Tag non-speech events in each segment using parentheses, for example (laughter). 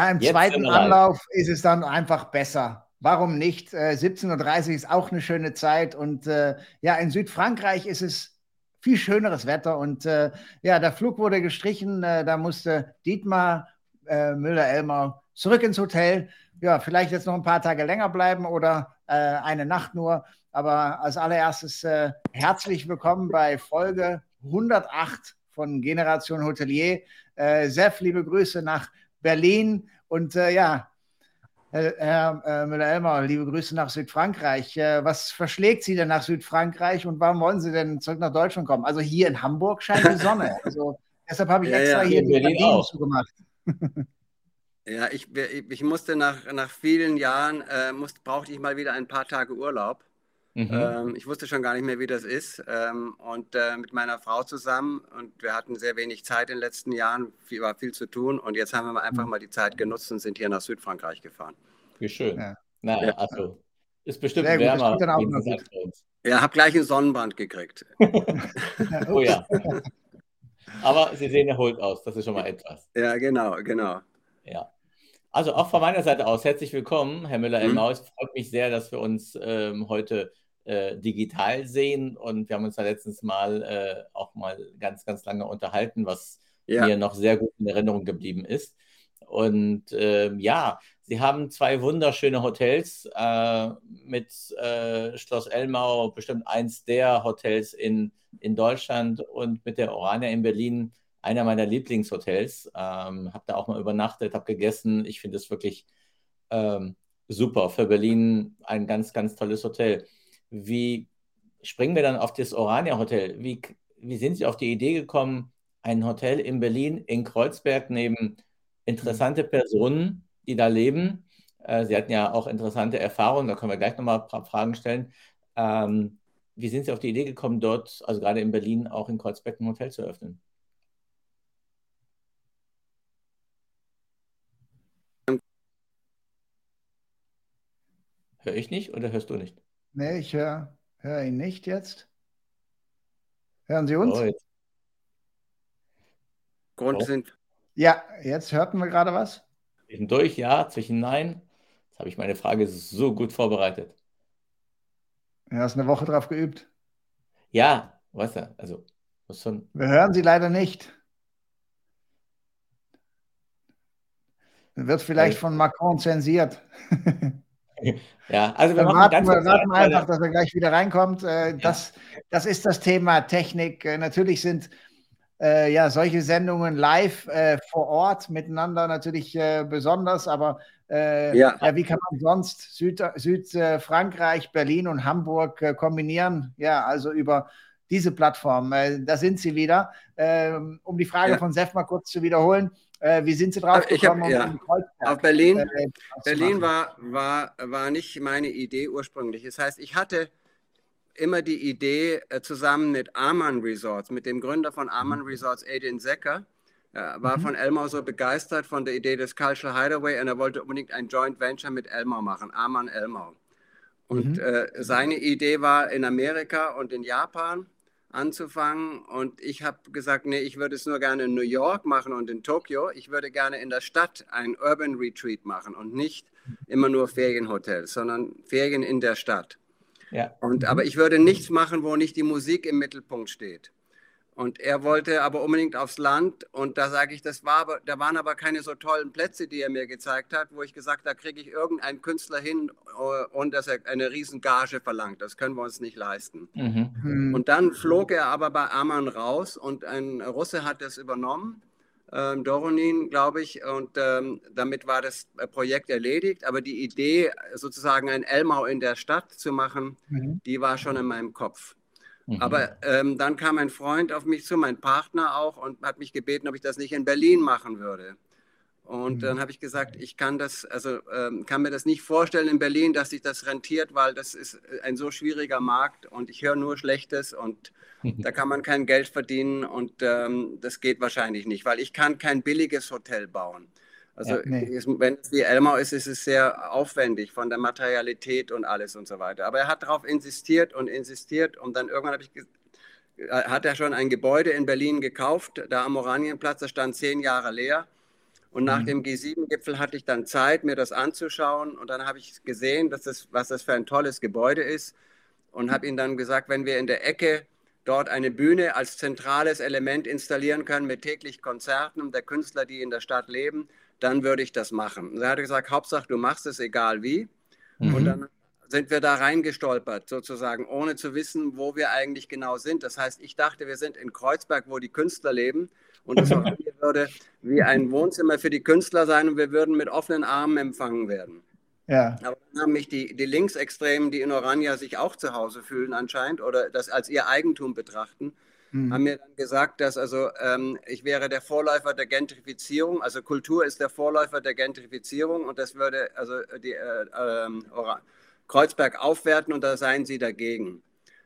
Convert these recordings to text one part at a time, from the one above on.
Ja, im Jetzt zweiten Anlauf ist es dann einfach besser. Warum nicht? Äh, 17.30 Uhr ist auch eine schöne Zeit. Und äh, ja, in Südfrankreich ist es viel schöneres Wetter. Und äh, ja, der Flug wurde gestrichen. Äh, da musste Dietmar äh, Müller-Elmer zurück ins Hotel. Ja, vielleicht jetzt noch ein paar Tage länger bleiben oder äh, eine Nacht nur. Aber als allererstes herzlich willkommen bei Folge 108 von Generation Hotelier. Sef, liebe Grüße nach Berlin. Und ja, Herr, Herr äh, Müller-Elmer, liebe Grüße nach Südfrankreich. Äh, was verschlägt Sie denn nach Südfrankreich und warum wollen Sie denn zurück nach Deutschland kommen? Also hier in Hamburg scheint die Sonne. (laughs) Also deshalb habe ich ja, extra ja, hier die Berlin zugemacht. (laughs) ja, ich, ich musste nach, nach vielen Jahren, äh, musste, brauchte ich mal wieder ein paar Tage Urlaub. Mhm. Ähm, ich wusste schon gar nicht mehr, wie das ist. Ähm, und äh, mit meiner Frau zusammen und wir hatten sehr wenig Zeit in den letzten Jahren, viel, war viel zu tun und jetzt haben wir einfach mhm. mal die Zeit genutzt und sind hier nach Südfrankreich gefahren. Wie schön. Ja. Na, ja. also ist bestimmt sehr wärmer. Gut, ja, habe gleich einen Sonnenbrand gekriegt. (laughs) (laughs) oh ja. Aber Sie sehen erholt aus, das ist schon mal etwas. Ja, genau, genau. Ja. Also auch von meiner Seite aus herzlich willkommen, Herr Müller-Elmau. Es freut mich sehr, dass wir uns ähm, heute äh, digital sehen und wir haben uns da letztens mal äh, auch mal ganz, ganz lange unterhalten, was ja. mir noch sehr gut in Erinnerung geblieben ist. Und äh, ja, Sie haben zwei wunderschöne Hotels äh, mit äh, Schloss Elmau, bestimmt eins der Hotels in, in Deutschland und mit der Orania in Berlin einer meiner Lieblingshotels. Ähm, habe da auch mal übernachtet, habe gegessen. Ich finde es wirklich ähm, super. Für Berlin ein ganz, ganz tolles Hotel. Wie springen wir dann auf das Orania Hotel? Wie, wie sind Sie auf die Idee gekommen, ein Hotel in Berlin, in Kreuzberg, neben interessante Personen, die da leben? Äh, Sie hatten ja auch interessante Erfahrungen, da können wir gleich nochmal ein paar Fragen stellen. Ähm, wie sind Sie auf die Idee gekommen, dort, also gerade in Berlin, auch in Kreuzberg ein Hotel zu öffnen? Höre ich nicht oder hörst du nicht? Nee, ich höre hör ihn nicht jetzt. Hören Sie uns? Oh, jetzt. Grund oh. sind. Ja, jetzt hörten wir gerade was. Zwischendurch ja, zwischen nein. Jetzt habe ich meine Frage so gut vorbereitet. Du hast eine Woche drauf geübt. Ja, weißt du, also muss schon. Wir hören Sie leider nicht. Wird vielleicht von Macron zensiert. (laughs) Ja, also wir warten, ganz wir warten einfach, dass er gleich wieder reinkommt. Äh, das, ja. das ist das Thema Technik. Äh, natürlich sind äh, ja solche Sendungen live äh, vor Ort miteinander natürlich äh, besonders, aber äh, ja. ja. wie kann man sonst Südfrankreich, Süd, Berlin und Hamburg kombinieren? Ja, also über diese Plattform. da sind sie wieder. Ähm, um die Frage ja. von Sef mal kurz zu wiederholen. Äh, wie sind Sie drauf gekommen? Hab, ja. Auf Berlin, äh, Berlin war, war, war nicht meine Idee ursprünglich. Das heißt, ich hatte immer die Idee, äh, zusammen mit Aman Resorts, mit dem Gründer von Aman Resorts, Adrian Secker, war mhm. von Elmar so begeistert von der Idee des Cultural Hideaway und er wollte unbedingt ein Joint Venture mit Elmar machen, Aman Elmar. Und mhm. äh, seine Idee war in Amerika und in Japan anzufangen. Und ich habe gesagt, nee, ich würde es nur gerne in New York machen und in Tokio. Ich würde gerne in der Stadt ein Urban Retreat machen und nicht immer nur Ferienhotels, sondern Ferien in der Stadt. Ja. Und, aber ich würde nichts machen, wo nicht die Musik im Mittelpunkt steht. Und er wollte aber unbedingt aufs Land. Und da sage ich, das war aber, da waren aber keine so tollen Plätze, die er mir gezeigt hat, wo ich gesagt habe, da kriege ich irgendeinen Künstler hin und dass er eine riesen Gage verlangt. Das können wir uns nicht leisten. Mhm. mhm. Und dann flog er aber bei Aman raus und ein Russe hat das übernommen. Ähm, Doronin, glaube ich, und ähm, damit war das Projekt erledigt. Aber die Idee, sozusagen ein Elmau in der Stadt zu machen, mhm. die war schon in meinem Kopf. Mhm. Aber ähm, dann kam ein Freund auf mich zu, mein Partner auch, und hat mich gebeten, ob ich das nicht in Berlin machen würde. Und mhm. dann habe ich gesagt, ich kann das, also ähm, kann mir das nicht vorstellen in Berlin, dass sich das rentiert, weil das ist ein so schwieriger Markt und ich höre nur Schlechtes und da kann man kein Geld verdienen und ähm, das geht wahrscheinlich nicht, weil ich kann kein billiges Hotel bauen. Also ja, nee. wenn es wie Elmau ist, ist es sehr aufwendig von der Materialität und alles und so weiter. Aber er hat darauf insistiert und insistiert und dann irgendwann ich äh, hat er schon ein Gebäude in Berlin gekauft, da am Oranienplatz, das stand zehn Jahre leer. Und nach mhm. dem G7-Gipfel hatte ich dann Zeit, mir das anzuschauen. Und dann habe ich gesehen, dass das, was das für ein tolles Gebäude ist. Und habe ihnen dann gesagt, wenn wir in der Ecke dort eine Bühne als zentrales Element installieren können mit täglich Konzerten der Künstler, die in der Stadt leben, dann würde ich das machen. Und er hat gesagt, Hauptsache du machst es, egal wie. Mhm. Und dann sind wir da reingestolpert, sozusagen, ohne zu wissen, wo wir eigentlich genau sind. Das heißt, ich dachte, wir sind in Kreuzberg, wo die Künstler leben. Und das (laughs) würde wie ein Wohnzimmer für die Künstler sein und wir würden mit offenen Armen empfangen werden. Ja. Aber dann haben mich die, die Linksextremen, die in Orania sich auch zu Hause fühlen anscheinend oder das als ihr Eigentum betrachten, mhm. haben mir dann gesagt, dass also ähm, ich wäre der Vorläufer der Gentrifizierung, also Kultur ist der Vorläufer der Gentrifizierung und das würde also die äh, äh, Kreuzberg aufwerten und da seien sie dagegen.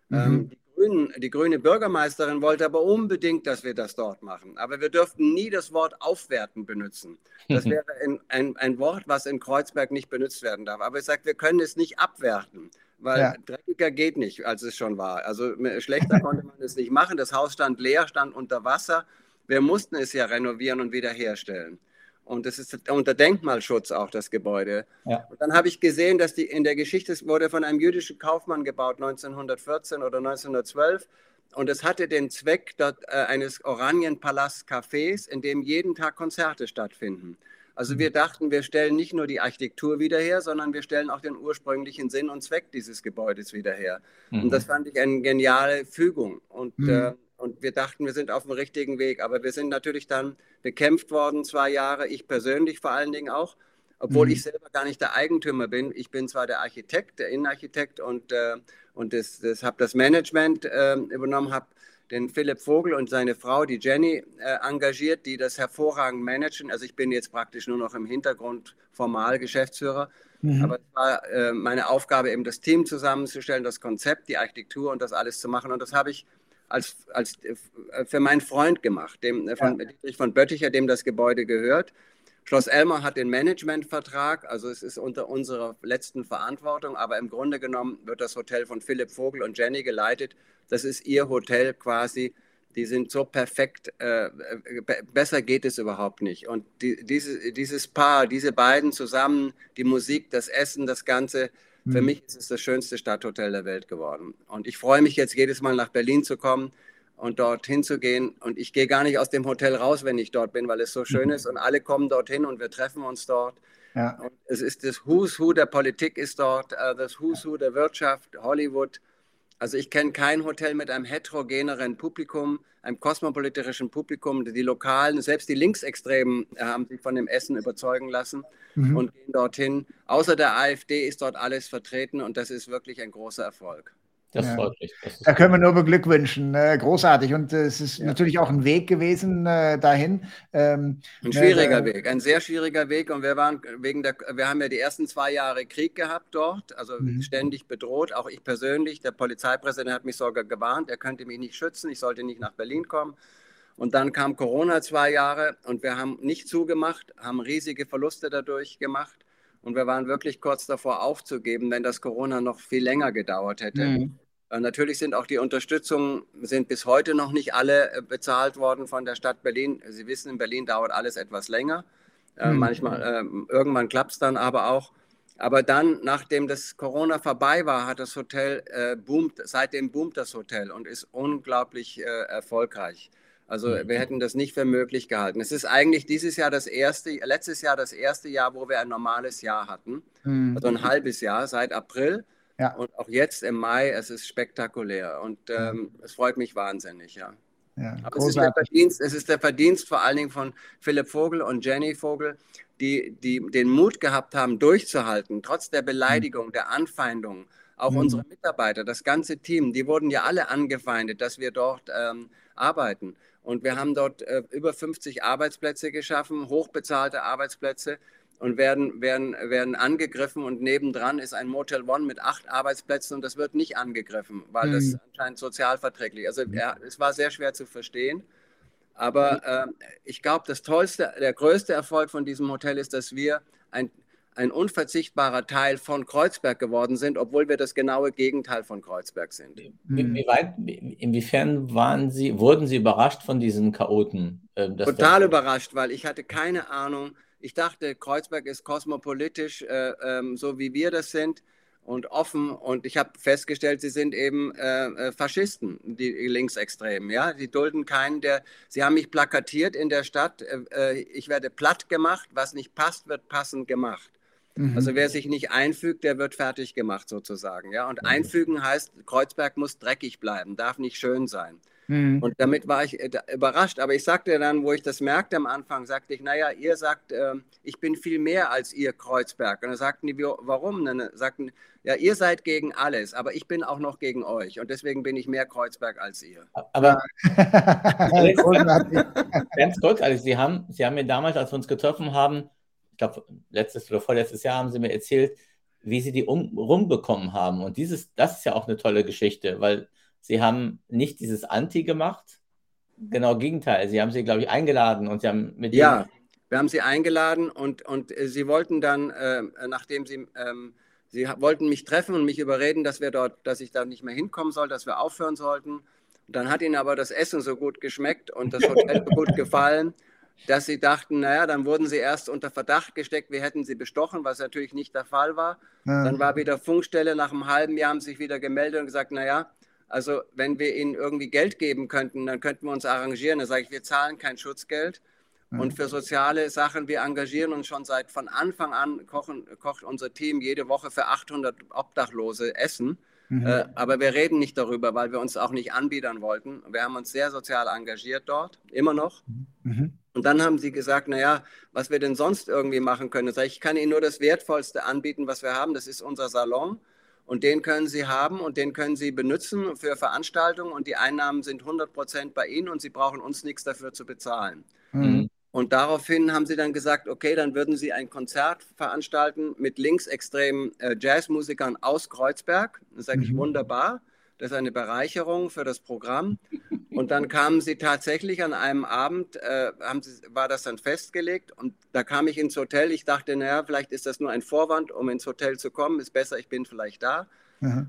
Mhm. Ähm, die Grünen, die grüne Bürgermeisterin wollte aber unbedingt, dass wir das dort machen. Aber wir dürften nie das Wort aufwerten benutzen. Das (laughs) wäre ein, ein, ein Wort, was in Kreuzberg nicht benutzt werden darf. Aber ich sage, wir können es nicht abwerten, weil ja. dreckiger geht nicht, als es schon war. Also schlechter konnte man es nicht machen. Das Haus stand leer, stand unter Wasser. Wir mussten es ja renovieren und wiederherstellen. Und das ist unter Denkmalschutz auch das Gebäude. Ja. Und dann habe ich gesehen, dass die in der Geschichte es wurde von einem jüdischen Kaufmann gebaut 1914 oder 1912 und es hatte den Zweck dort, äh, eines Oranienpalast-Cafés, in dem jeden Tag Konzerte stattfinden. Also wir mhm. dachten, wir stellen nicht nur die Architektur wieder her, sondern wir stellen auch den ursprünglichen Sinn und Zweck dieses Gebäudes wieder her. Mhm. Und das fand ich eine geniale Fügung. Und mhm. äh, und wir dachten, wir sind auf dem richtigen Weg. Aber wir sind natürlich dann bekämpft worden, zwei Jahre, ich persönlich vor allen Dingen auch, obwohl mhm. ich selber gar nicht der Eigentümer bin. Ich bin zwar der Architekt, der Innenarchitekt und, äh, und das, das habe das Management äh, übernommen, habe den Philipp Vogel und seine Frau, die Jenny, äh, engagiert, die das hervorragend managen. Also ich bin jetzt praktisch nur noch im Hintergrund formal Geschäftsführer. Mhm. Aber es war äh, meine Aufgabe, eben das Team zusammenzustellen, das Konzept, die Architektur und das alles zu machen. Und das habe ich als, als äh, für meinen Freund gemacht, dem, äh, von ja. Dietrich von Bötticher, dem das Gebäude gehört. Schloss Elmar hat den Managementvertrag, also es ist unter unserer letzten Verantwortung, aber im Grunde genommen wird das Hotel von Philipp Vogel und Jenny geleitet. Das ist ihr Hotel quasi. Die sind so perfekt, äh, besser geht es überhaupt nicht. Und die, diese, dieses Paar, diese beiden zusammen, die Musik, das Essen, das Ganze, für mhm. mich ist es das schönste Stadthotel der Welt geworden. Und ich freue mich jetzt jedes Mal nach Berlin zu kommen und dorthin zu gehen. Und ich gehe gar nicht aus dem Hotel raus, wenn ich dort bin, weil es so schön mhm. ist. Und alle kommen dorthin und wir treffen uns dort. Ja. Und es ist das Who's Who der Politik ist dort, äh, das Who's Who der Wirtschaft, Hollywood. Also ich kenne kein Hotel mit einem heterogeneren Publikum, einem kosmopolitischen Publikum. Die Lokalen, selbst die Linksextremen äh, haben sich von dem Essen überzeugen lassen mhm. und gehen dorthin. Außer der AfD ist dort alles vertreten und das ist wirklich ein großer Erfolg. Das ja. freut mich. Das da können wir nur beglückwünschen. Äh, großartig. Und äh, es ist ja. natürlich auch ein Weg gewesen äh, dahin. Ähm, ein schwieriger äh, Weg, ein sehr schwieriger Weg. Und wir waren wegen der, wir haben ja die ersten zwei Jahre Krieg gehabt dort, also mhm. ständig bedroht. Auch ich persönlich. Der Polizeipräsident hat mich sogar gewarnt, er könnte mich nicht schützen, ich sollte nicht nach Berlin kommen. Und dann kam Corona zwei Jahre und wir haben nicht zugemacht, haben riesige Verluste dadurch gemacht. Und wir waren wirklich kurz davor aufzugeben, wenn das Corona noch viel länger gedauert hätte. Mhm. Äh, natürlich sind auch die Unterstützungen sind bis heute noch nicht alle äh, bezahlt worden von der Stadt Berlin. Sie wissen, in Berlin dauert alles etwas länger. Mhm. Manchmal, äh, irgendwann klappt es dann aber auch. Aber dann, nachdem das Corona vorbei war, hat das Hotel äh, boomt, seitdem boomt das Hotel und ist unglaublich äh, erfolgreich. Also mhm. wir hätten das nicht für möglich gehalten. Es ist eigentlich dieses Jahr das erste, letztes Jahr das erste Jahr, wo wir ein normales Jahr hatten. Mhm. Also ein halbes Jahr seit April. Ja. Und auch jetzt im Mai, es ist spektakulär und ähm, es freut mich wahnsinnig, ja. ja Aber es ist, der Verdienst, es ist der Verdienst vor allen Dingen von Philipp Vogel und Jenny Vogel, die, die den Mut gehabt haben, durchzuhalten, trotz der Beleidigung, der Anfeindung. Auch mhm. unsere Mitarbeiter, das ganze Team, die wurden ja alle angefeindet, dass wir dort ähm, arbeiten. Und wir haben dort äh, über 50 Arbeitsplätze geschaffen, hochbezahlte Arbeitsplätze und werden, werden, werden angegriffen und nebendran ist ein Motel One mit acht Arbeitsplätzen und das wird nicht angegriffen, weil mhm. das anscheinend sozialverträglich ist. Also ja, es war sehr schwer zu verstehen. Aber äh, ich glaube, das tollste, der größte Erfolg von diesem Hotel ist, dass wir ein, ein unverzichtbarer Teil von Kreuzberg geworden sind, obwohl wir das genaue Gegenteil von Kreuzberg sind. Wie, wie weit, inwiefern waren Sie, wurden Sie überrascht von diesen Chaoten? Äh, Total überrascht, weil ich hatte keine Ahnung. Ich dachte, Kreuzberg ist kosmopolitisch, äh, äh, so wie wir das sind und offen. Und ich habe festgestellt, sie sind eben äh, äh, Faschisten, die Linksextremen. Ja, sie dulden keinen, der. Sie haben mich plakatiert in der Stadt. Äh, äh ich werde platt gemacht. Was nicht passt, wird passend gemacht. Mhm. Also wer sich nicht einfügt, der wird fertig gemacht sozusagen. Ja, und mhm. einfügen heißt, Kreuzberg muss dreckig bleiben, darf nicht schön sein. Mhm. Und damit war ich äh, überrascht. Aber ich sagte dann, wo ich das merkte am Anfang, sagte ich, naja, ihr sagt, äh, ich bin viel mehr als ihr Kreuzberg. Und dann sagten die, warum? Und dann sagten, ja, ihr seid gegen alles, aber ich bin auch noch gegen euch. Und deswegen bin ich mehr Kreuzberg als ihr. Aber (laughs) (laughs) ganz kurz, also Sie haben, Sie haben mir damals, als wir uns getroffen haben, ich glaube, letztes oder vorletztes Jahr haben Sie mir erzählt, wie Sie die um, rumbekommen haben. Und dieses, das ist ja auch eine tolle Geschichte, weil Sie haben nicht dieses Anti gemacht, genau Gegenteil. Sie haben sie, glaube ich, eingeladen und Sie haben mit Ja, wir haben sie eingeladen und, und äh, sie wollten dann, äh, nachdem sie, ähm, sie wollten mich treffen und mich überreden, dass wir dort, dass ich da nicht mehr hinkommen soll, dass wir aufhören sollten. Und dann hat ihnen aber das Essen so gut geschmeckt und das Hotel so gut gefallen, dass sie dachten, naja, dann wurden sie erst unter Verdacht gesteckt, wir hätten sie bestochen, was natürlich nicht der Fall war. Ja. Dann war wieder Funkstelle, nach einem halben Jahr haben sie sich wieder gemeldet und gesagt, naja, also wenn wir ihnen irgendwie Geld geben könnten, dann könnten wir uns arrangieren. Dann sage ich, wir zahlen kein Schutzgeld. Mhm. Und für soziale Sachen, wir engagieren uns schon seit von Anfang an, kochen, kocht unser Team jede Woche für 800 Obdachlose Essen. Mhm. Äh, aber wir reden nicht darüber, weil wir uns auch nicht anbiedern wollten. Wir haben uns sehr sozial engagiert dort, immer noch. Mhm. Und dann haben sie gesagt, naja, was wir denn sonst irgendwie machen können. Ich, ich kann Ihnen nur das Wertvollste anbieten, was wir haben. Das ist unser Salon. Und den können Sie haben und den können Sie benutzen für Veranstaltungen und die Einnahmen sind 100 Prozent bei Ihnen und Sie brauchen uns nichts dafür zu bezahlen. Mhm. Und daraufhin haben sie dann gesagt, okay, dann würden sie ein Konzert veranstalten mit linksextremen äh, Jazzmusikern aus Kreuzberg. Das sage ich mhm. wunderbar. Das ist eine Bereicherung für das Programm. Und dann kamen sie tatsächlich an einem Abend, äh, sie, war das dann festgelegt und da kam ich ins Hotel. Ich dachte, naja, vielleicht ist das nur ein Vorwand, um ins Hotel zu kommen. Ist besser, ich bin vielleicht da.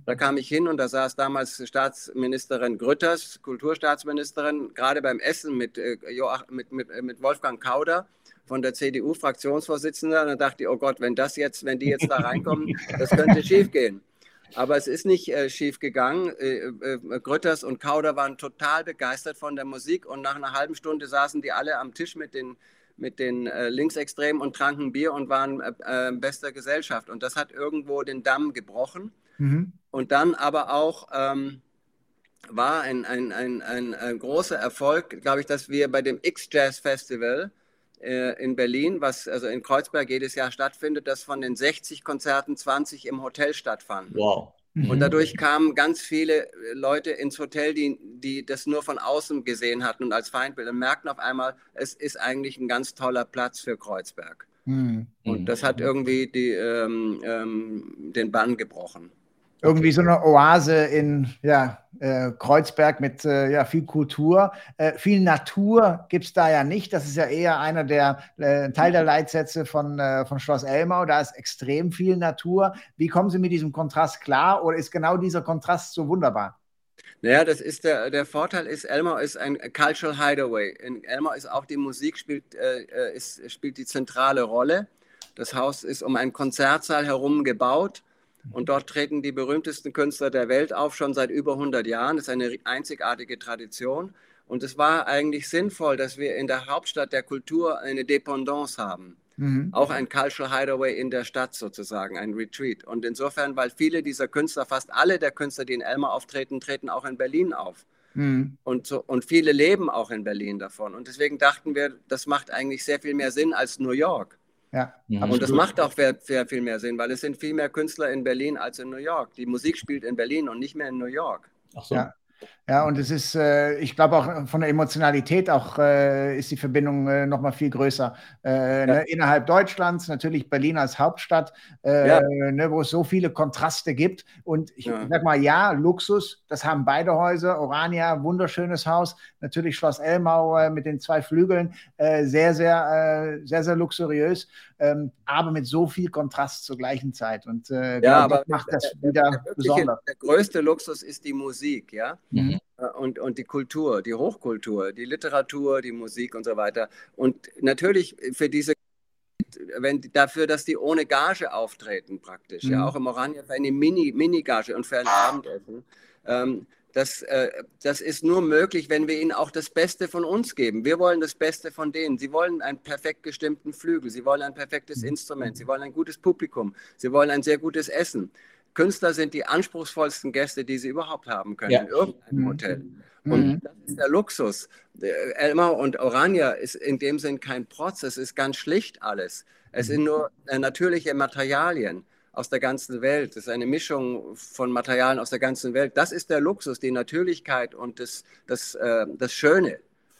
Da kam ich hin und da saß damals Staatsministerin Grütters, Kulturstaatsministerin, gerade beim Essen mit, äh, mit, mit, mit Wolfgang Kauder von der CDU-Fraktionsvorsitzenden. Und dann dachte ich, oh Gott, wenn das jetzt, wenn die jetzt da reinkommen, das könnte schiefgehen. Aber es ist nicht äh, schief gegangen. Äh, äh, Grütters und Kauder waren total begeistert von der Musik und nach einer halben Stunde saßen die alle am Tisch mit den, mit den äh, Linksextremen und tranken Bier und waren äh, äh, bester Gesellschaft. Und das hat irgendwo den Damm gebrochen. Mhm. Und dann aber auch ähm, war ein, ein, ein, ein, großer Erfolg, glaube ich, dass wir bei dem X-Jazz Festival äh, in Berlin, was also in Kreuzberg jedes Jahr stattfindet, dass von den 60 Konzerten 20 im Hotel stattfanden. Wow. Mhm. Und dadurch kamen ganz viele äh, Leute ins Hotel, die, die das nur von außen gesehen hatten und als Feindbild und merkten auf einmal, es ist eigentlich ein ganz toller Platz für Kreuzberg. Mhm. Und das hat irgendwie die, ähm, ähm, den Bann gebrochen irgendwie so eine Oase in ja, äh, Kreuzberg mit äh, ja, viel Kultur. Äh, viel Natur gibt es da ja nicht. Das ist ja eher einer der äh, Teil der Leitsätze von, äh, von Schloss Elmau. Da ist extrem viel Natur. Wie kommen Sie mit diesem Kontrast klar oder ist genau dieser Kontrast so wunderbar? Naja, das ist der, der Vorteil ist, Elmau ist ein Cultural Hideaway. In Elmau ist auch die Musik spielt, äh, ist, spielt die zentrale Rolle. Das Haus ist um einen Konzertsaal herum gebaut und dort treten die berühmtesten Künstler der Welt auf, schon seit über 100 Jahren. Das ist eine einzigartige Tradition. Und es war eigentlich sinnvoll, dass wir in der Hauptstadt der Kultur eine Dependance haben. Mhm. Auch ein Cultural Hideaway in der Stadt sozusagen, ein Retreat. Und insofern, weil viele dieser Künstler, fast alle der Künstler, die in Elmar auftreten, treten auch in Berlin auf. Mhm. Und, so, und viele leben auch in Berlin davon. Und deswegen dachten wir, das macht eigentlich sehr viel mehr Sinn als New York. Ja. Mhm. Und das macht auch sehr, sehr, viel mehr Sinn, weil es sind viel mehr Künstler in Berlin als in New York. Die Musik spielt in Berlin und nicht mehr in New York. Ach so. Ja. Ja, und es ist, äh, ich glaube auch von der Emotionalität auch äh, ist die Verbindung äh, noch mal viel größer. Äh, ja. ne, innerhalb Deutschlands, natürlich Berlin als Hauptstadt, äh, ja. ne, wo es so viele Kontraste gibt. Und ich ja. sag mal, ja, Luxus, das haben beide Häuser. Orania, wunderschönes Haus. Natürlich Schloss Elmau äh, mit den zwei Flügeln, sehr, sehr, sehr, sehr luxuriös. Ähm, aber mit so viel Kontrast zur gleichen Zeit. Und ja, aber macht das der, wieder der, der, besonders. Der größte Luxus ist die Musik, ja. Mhm. Äh, und, und die Kultur, die Hochkultur, die Literatur, die Musik und so weiter. Und natürlich für diese wenn dafür, dass die ohne Gage auftreten praktisch, mhm. ja, auch im Oranje für eine Mini, Mini-Gage und für ein Abendessen. Ähm, das, äh, das ist nur möglich, wenn wir ihnen auch das Beste von uns geben. Wir wollen das Beste von denen. Sie wollen einen perfekt gestimmten Flügel, sie wollen ein perfektes mhm. Instrument, sie wollen ein gutes Publikum, sie wollen ein sehr gutes Essen. Künstler sind die anspruchsvollsten Gäste, die sie überhaupt haben können ja. in irgendeinem mhm. Hotel. Und mhm. das ist der Luxus. Elmar und Orania ist in dem Sinn kein Protz, es ist ganz schlicht alles. Es sind nur äh, natürliche Materialien aus der ganzen Welt. Es ist eine Mischung von Materialien aus der ganzen Welt. Das ist der Luxus, die Natürlichkeit und das, das, äh, das Schöne.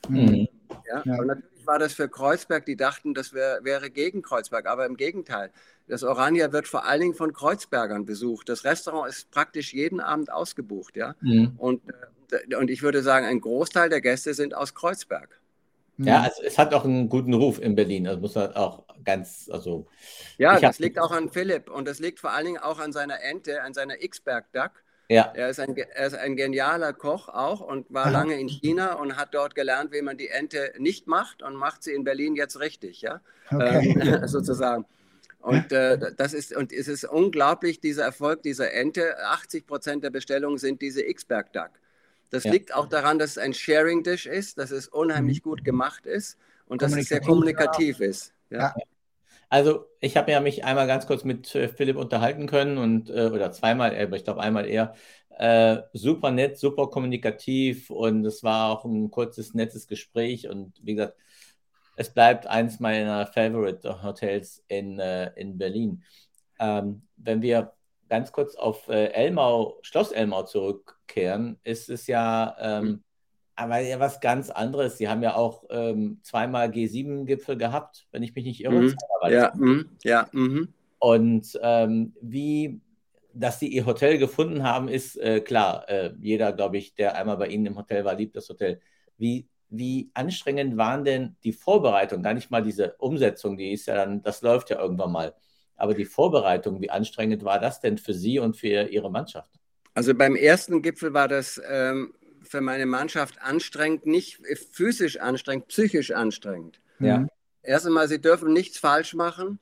Mhm. Ja? ja? Und natürlich war das für Kreuzberg, die dachten, das wär, wäre gegen Kreuzberg, aber im Gegenteil. Das Orania wird vor allen Dingen von Kreuzbergern besucht. Das Restaurant ist praktisch jeden Abend ausgebucht. Ja? Mhm. Und, äh, und ich würde sagen, ein Großteil der Gäste sind aus Kreuzberg. Ja, also es hat auch einen guten Ruf in Berlin. Das muss man auch ganz, also. Ja, das liegt auch an Philipp und das liegt vor allen Dingen auch an seiner Ente, an seiner X-Berg-Duck. Ja. Er ist, ein, er ist ein genialer Koch auch und war Aha. lange in China und hat dort gelernt, wie man die Ente nicht macht und macht sie in Berlin jetzt richtig, ja, okay. ähm, (laughs) sozusagen. Und äh, das ist und es ist unglaublich dieser Erfolg dieser Ente. 80 Prozent der Bestellungen sind diese X-Berg Duck. Das ja. liegt auch daran, dass es ein Sharing Dish ist, dass es unheimlich mhm. gut gemacht ist und dass es sehr kommunikativ ist. Ja. Also ich habe ja mich einmal ganz kurz mit äh, Philipp unterhalten können und äh, oder zweimal, aber ich glaube einmal eher. Äh, super nett, super kommunikativ und es war auch ein kurzes, nettes Gespräch und wie gesagt, es bleibt eins meiner Favorite Hotels in, äh, in Berlin. Ähm, wenn wir ganz kurz auf äh, Elmau, Schloss Elmau zurückkehren, ist es ja ähm, mhm. Aber ja was ganz anderes. Sie haben ja auch ähm, zweimal G7-Gipfel gehabt, wenn ich mich nicht irre. Mhm. Ja, mhm. ja. Mhm. Und ähm, wie, dass Sie Ihr Hotel gefunden haben, ist äh, klar. Äh, jeder, glaube ich, der einmal bei Ihnen im Hotel war, liebt das Hotel. Wie wie anstrengend waren denn die Vorbereitungen? Gar nicht mal diese Umsetzung, die ist ja dann, das läuft ja irgendwann mal. Aber die Vorbereitung, wie anstrengend war das denn für Sie und für Ihre Mannschaft? Also beim ersten Gipfel war das ähm, für meine Mannschaft anstrengend, nicht physisch anstrengend, psychisch anstrengend. Ja. Erst einmal, Sie dürfen nichts falsch machen,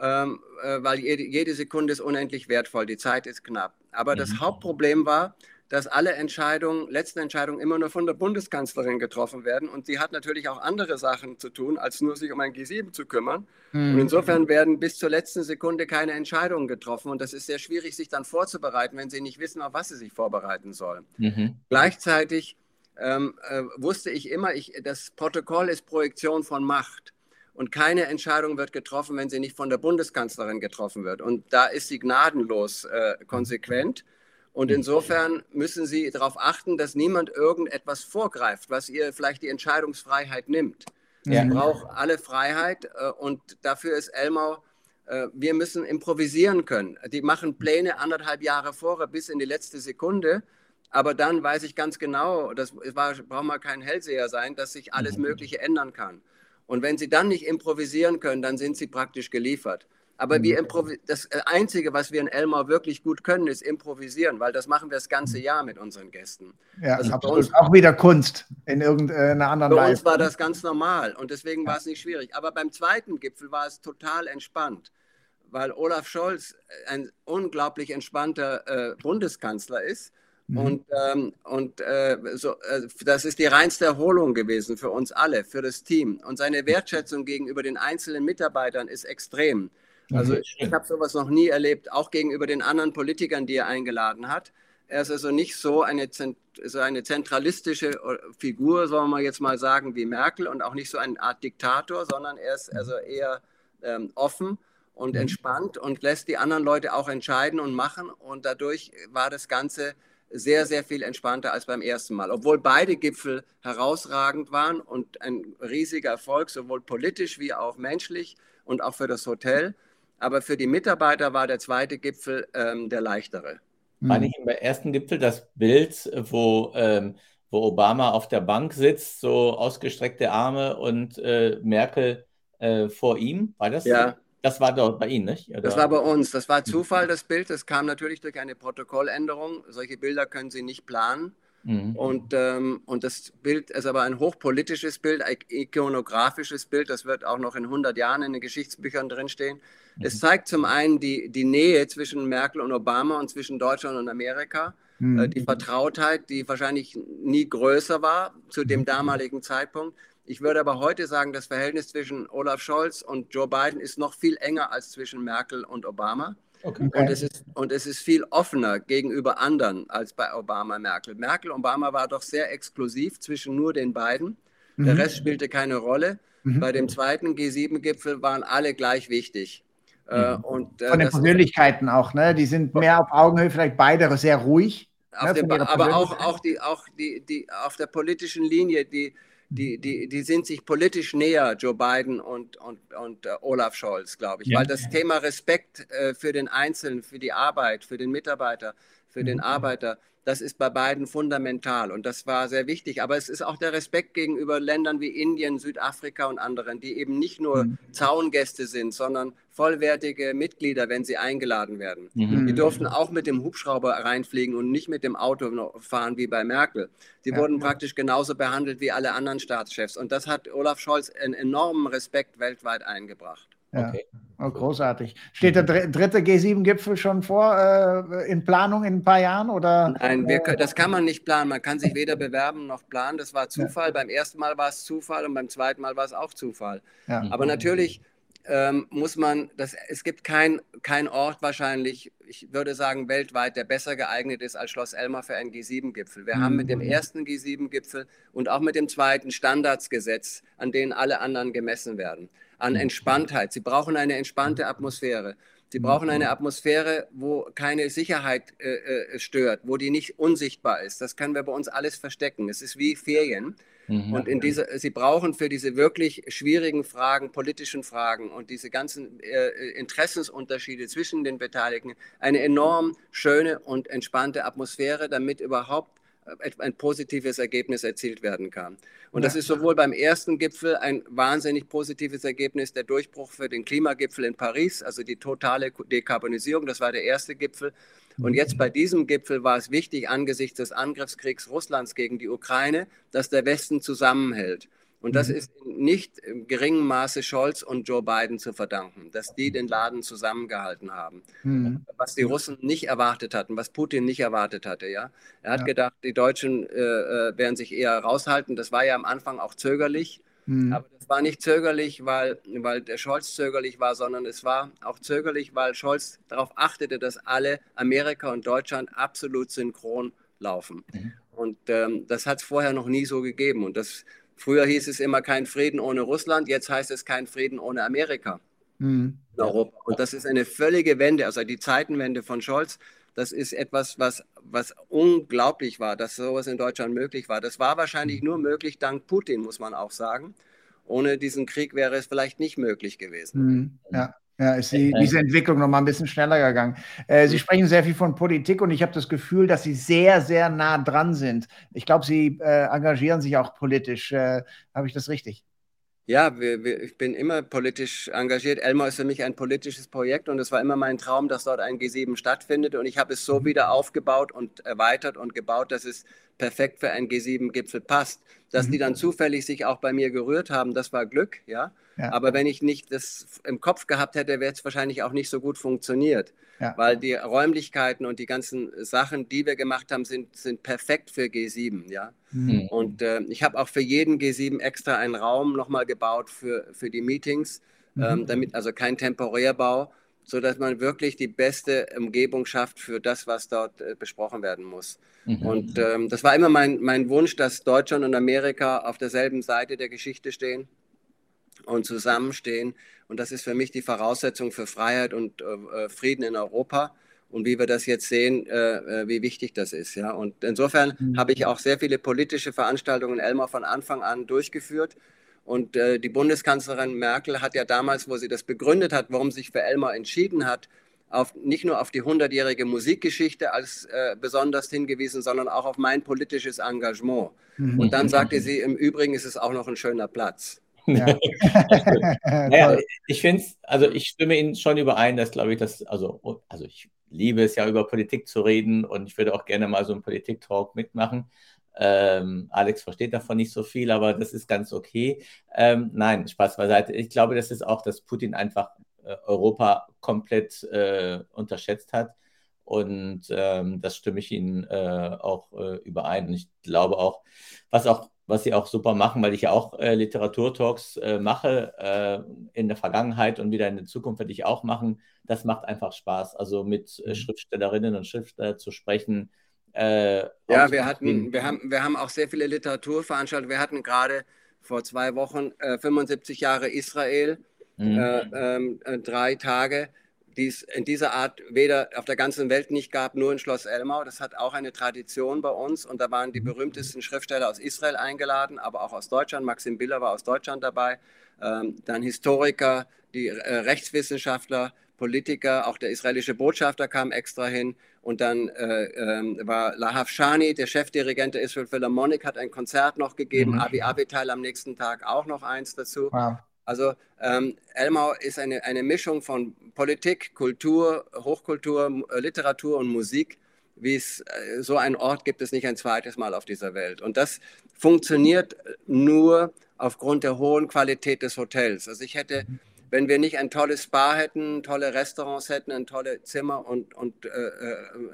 ähm, äh, weil jede, jede, Sekunde ist unendlich wertvoll, die Zeit ist knapp. Aber mhm. das Hauptproblem war, dass alle Entscheidungen, letzten Entscheidungen immer nur von der Bundeskanzlerin getroffen werden. Und sie hat natürlich auch andere Sachen zu tun, als nur sich um ein G7 zu kümmern. Mhm. Und insofern werden bis zur letzten Sekunde keine Entscheidungen getroffen. Und das ist sehr schwierig, sich dann vorzubereiten, wenn sie nicht wissen, auf was sie sich vorbereiten sollen. Mhm. Gleichzeitig ähm, äh, wusste ich immer, ich, das Protokoll ist Projektion von Macht. Und keine Entscheidung wird getroffen, wenn sie nicht von der Bundeskanzlerin getroffen wird. Und da ist sie gnadenlos äh, konsequent. Und mhm. insofern müssen Sie darauf achten, dass niemand irgendetwas vorgreift, was ihr vielleicht die Entscheidungsfreiheit nimmt. Ja. Sie braucht alle Freiheit äh, und dafür ist Elmau, äh, wir müssen improvisieren können. Die machen Pläne anderthalb Jahre vorher bis in die letzte Sekunde. Aber dann weiß ich ganz genau, das war, braucht mal kein Hellseher sein, dass sich alles mhm. Mögliche ändern kann. Und wenn sie dann nicht improvisieren können, dann sind sie praktisch geliefert. Aber wir mhm. das äh, Einzige, was wir in Elmar wirklich gut können, ist improvisieren, weil das machen wir das ganze Jahr mit unseren Gästen. Ja, das absolut. Uns, auch wieder Kunst in irgendeiner anderen Weise. Für uns war das ganz normal und deswegen war es nicht schwierig. Aber beim zweiten Gipfel war es total entspannt, weil Olaf Scholz ein unglaublich entspannter äh, Bundeskanzler ist. Mhm. Und, ähm, und äh, so, äh, das ist die reinste Erholung gewesen für uns alle, für das Team. Und seine Wertschätzung gegenüber den einzelnen Mitarbeitern ist extrem. Also ich, habe sowas noch nie erlebt, auch gegenüber den anderen Politikern, die er eingeladen hat. Er ist also nicht so eine, so eine zentralistische äh, Figur, sollen wir jetzt mal sagen, wie Merkel und auch nicht so eine Art Diktator, sondern er ist also eher ähm, offen und mhm. entspannt und lässt die anderen Leute auch entscheiden und machen. Und dadurch war das Ganze sehr, sehr viel entspannter als beim ersten Mal. Obwohl beide Gipfel herausragend waren und ein riesiger Erfolg, sowohl politisch wie auch menschlich und auch für das Hotel. Aber für die Mitarbeiter war der zweite Gipfel ähm, der leichtere. War nicht im ersten Gipfel das Bild, wo, ähm, wo Obama auf der Bank sitzt, so ausgestreckte Arme und äh, Merkel äh, vor ihm? War das? Ja. Das war dort bei Ihnen, nicht? Oder? Das war bei uns. Das war Zufall, das Bild. Das kam natürlich durch eine Protokolländerung. Solche Bilder können Sie nicht planen. Mhm. Und, ähm, und das Bild ist aber ein hochpolitisches Bild, ein ikonografisches Bild. Das wird auch noch in 100 Jahren in den Geschichtsbüchern drinstehen. Mhm. Es zeigt zum einen die, die Nähe zwischen Merkel und Obama und zwischen Deutschland und Amerika. Mhm. Äh, die Vertrautheit, die wahrscheinlich nie größer war zu dem mhm. damaligen Zeitpunkt. Ich würde aber heute sagen, das Verhältnis zwischen Olaf Scholz und Joe Biden ist noch viel enger als zwischen Merkel und Obama. Okay. Und, es ist, und es ist viel offener gegenüber anderen als bei Obama Merkel. Merkel Obama war doch sehr exklusiv zwischen nur den beiden. Mhm. Der Rest spielte keine Rolle. Mhm. Bei dem zweiten G7-Gipfel waren alle gleich wichtig. Äh, mhm. und, äh, Von den Persönlichkeiten auch, ne? Die sind mehr auf Augenhöhe, vielleicht beide sehr ruhig. Ne? Dem, aber auch, auch, die, auch die, die auf der politischen Linie, die, die, die, die sind sich politisch näher, Joe Biden und, und, und uh, Olaf Scholz, glaube ich. Ja. Weil das Thema Respekt äh, für den Einzelnen, für die Arbeit, für den Mitarbeiter, für mhm. den Arbeiter, das ist bei beiden fundamental und das war sehr wichtig. Aber es ist auch der Respekt gegenüber Ländern wie Indien, Südafrika und anderen, die eben nicht nur mhm. Zaungäste sind, sondern vollwertige Mitglieder, wenn sie eingeladen werden. Mhm. Die durften auch mit dem Hubschrauber reinfliegen und nicht mit dem Auto fahren wie bei Merkel. Die ja. wurden praktisch genauso behandelt wie alle anderen Staatschefs. Und das hat Olaf Scholz einen enormen Respekt weltweit eingebracht. Ja. Okay. Oh, großartig. Steht der dritte G7-Gipfel schon vor äh, in Planung in ein paar Jahren? Oder? Nein, wir, das kann man nicht planen. Man kann sich weder bewerben noch planen. Das war Zufall. Ja. Beim ersten Mal war es Zufall und beim zweiten Mal war es auch Zufall. Ja. Aber natürlich ähm, muss man, das, es gibt keinen kein Ort wahrscheinlich, ich würde sagen weltweit, der besser geeignet ist als Schloss Elmar für einen G7-Gipfel. Wir mhm. haben mit dem mhm. ersten G7-Gipfel und auch mit dem zweiten Standards gesetzt, an denen alle anderen gemessen werden an Entspanntheit. Sie brauchen eine entspannte Atmosphäre. Sie brauchen eine Atmosphäre, wo keine Sicherheit äh, äh, stört, wo die nicht unsichtbar ist. Das können wir bei uns alles verstecken. Es ist wie Ferien. Mhm. Und in diese, Sie brauchen für diese wirklich schwierigen Fragen, politischen Fragen und diese ganzen äh, Interessensunterschiede zwischen den Beteiligten eine enorm schöne und entspannte Atmosphäre, damit überhaupt ein positives Ergebnis erzielt werden kann. Und ja. das ist sowohl beim ersten Gipfel ein wahnsinnig positives Ergebnis, der Durchbruch für den Klimagipfel in Paris, also die totale Dekarbonisierung, das war der erste Gipfel. Und mhm. jetzt bei diesem Gipfel war es wichtig, angesichts des Angriffskriegs Russlands gegen die Ukraine, dass der Westen zusammenhält. Und das mhm. ist nicht im geringen Maße Scholz und Joe Biden zu verdanken, dass die den Laden zusammengehalten haben. Mhm. Was die Russen nicht erwartet hatten, was Putin nicht erwartet hatte. Ja? Er hat ja. gedacht, die Deutschen äh, äh, werden sich eher raushalten. Das war ja am Anfang auch zögerlich. Mhm. Aber das war nicht zögerlich, weil, weil der Scholz zögerlich war, sondern es war auch zögerlich, weil Scholz darauf achtete, dass alle Amerika und Deutschland absolut synchron laufen. Mhm. Und ähm, das hat es vorher noch nie so gegeben. Und das Früher hieß es immer kein Frieden ohne Russland, jetzt heißt es kein Frieden ohne Amerika mhm. in Europa. Und das ist eine völlige Wende, also die Zeitenwende von Scholz. Das ist etwas, was, was unglaublich war, dass sowas in Deutschland möglich war. Das war wahrscheinlich nur möglich dank Putin, muss man auch sagen. Ohne diesen Krieg wäre es vielleicht nicht möglich gewesen. Mhm. Ja. Ja, ist die, diese Entwicklung noch mal ein bisschen schneller gegangen. Äh, Sie sprechen sehr viel von Politik und ich habe das Gefühl, dass Sie sehr, sehr nah dran sind. Ich glaube, Sie äh, engagieren sich auch politisch. Äh, habe ich das richtig? Ja, wir, wir, ich bin immer politisch engagiert. Elmar ist für mich ein politisches Projekt und es war immer mein Traum, dass dort ein G7 stattfindet. Und ich habe es so mhm. wieder aufgebaut und erweitert und gebaut, dass es perfekt für einen G7-Gipfel passt. Dass mhm. die dann zufällig sich auch bei mir gerührt haben, das war Glück, ja. ja. Aber wenn ich nicht das im Kopf gehabt hätte, wäre es wahrscheinlich auch nicht so gut funktioniert. Ja. Weil die Räumlichkeiten und die ganzen Sachen, die wir gemacht haben, sind, sind perfekt für G7, ja. Mhm. Und äh, ich habe auch für jeden G7 extra einen Raum nochmal gebaut für, für die Meetings, mhm. ähm, damit, also kein Temporärbau so dass man wirklich die beste Umgebung schafft für das, was dort äh, besprochen werden muss. Mhm. Und ähm, das war immer mein, mein Wunsch, dass Deutschland und Amerika auf derselben Seite der Geschichte stehen und zusammenstehen. Und das ist für mich die Voraussetzung für Freiheit und äh, Frieden in Europa. und wie wir das jetzt sehen, äh, äh, wie wichtig das ist. Ja? Und insofern mhm. habe ich auch sehr viele politische Veranstaltungen in Elmau von Anfang an durchgeführt. Und äh, die Bundeskanzlerin Merkel hat ja damals, wo sie das begründet hat, warum sie sich für Elmau entschieden hat, auf, nicht nur auf die hundertjährige Musikgeschichte als äh, besonders hingewiesen, sondern auch auf mein politisches Engagement. Mhm. Und dann sagte sie, im Übrigen ist es auch noch ein schöner Platz. Ja. (laughs) naja, ich finde es, also ich stimme Ihnen schon überein, dass glaube ich, dass, also, also ich liebe es ja über Politik zu reden und ich würde auch gerne mal so einen Politik-Talk mitmachen. Ähm, Alex versteht davon nicht so viel, aber das ist ganz okay. Ähm, nein, Spaß beiseite. Ich glaube, das ist auch, dass Putin einfach äh, Europa komplett äh, unterschätzt hat. Und ähm, das stimme ich Ihnen äh, auch äh, überein. Und ich glaube auch, was auch, was Sie auch super machen, weil ich ja auch äh, Literaturtalks mache in der Vergangenheit und wieder in der Zukunft werde ich auch machen. Das macht einfach Spaß. Also mit mhm. Schriftstellerinnen und Schriftstellern zu sprechen. Ja, wir hatten, wir haben, wir haben auch sehr viele Literaturveranstaltungen. Wir hatten gerade vor zwei Wochen 75 Jahre Israel mhm. äh, ähm, äh, drei Tage, die es in dieser Art weder auf der ganzen Welt nicht gab, nur in Schloss Elmau. Das hat auch eine Tradition bei uns und da waren die mhm. berühmtesten Schriftsteller aus Israel eingeladen, aber auch aus Deutschland. Maxim Biller war aus Deutschland dabei, ähm, dann Historiker, die äh, Rechtswissenschaftler, Politiker, auch der israelische Botschafter kam extra hin. Und dann äh, äh, war Lahav Shani, der Chefdirigent der Israel Philharmonic, hat ein Konzert noch gegeben. Mhm. Avi Avital am nächsten Tag auch noch eins dazu. Wow. Also ähm, Elmau ist eine, eine Mischung von Politik, Kultur, Hochkultur, Literatur und Musik. Wie es äh, so einen Ort gibt es nicht ein zweites Mal auf dieser Welt. Und das funktioniert nur aufgrund der hohen Qualität des Hotels. Also ich hätte, wenn wir nicht ein tolles Spa hätten, tolle Restaurants hätten, ein tolle Zimmer und, und äh, äh,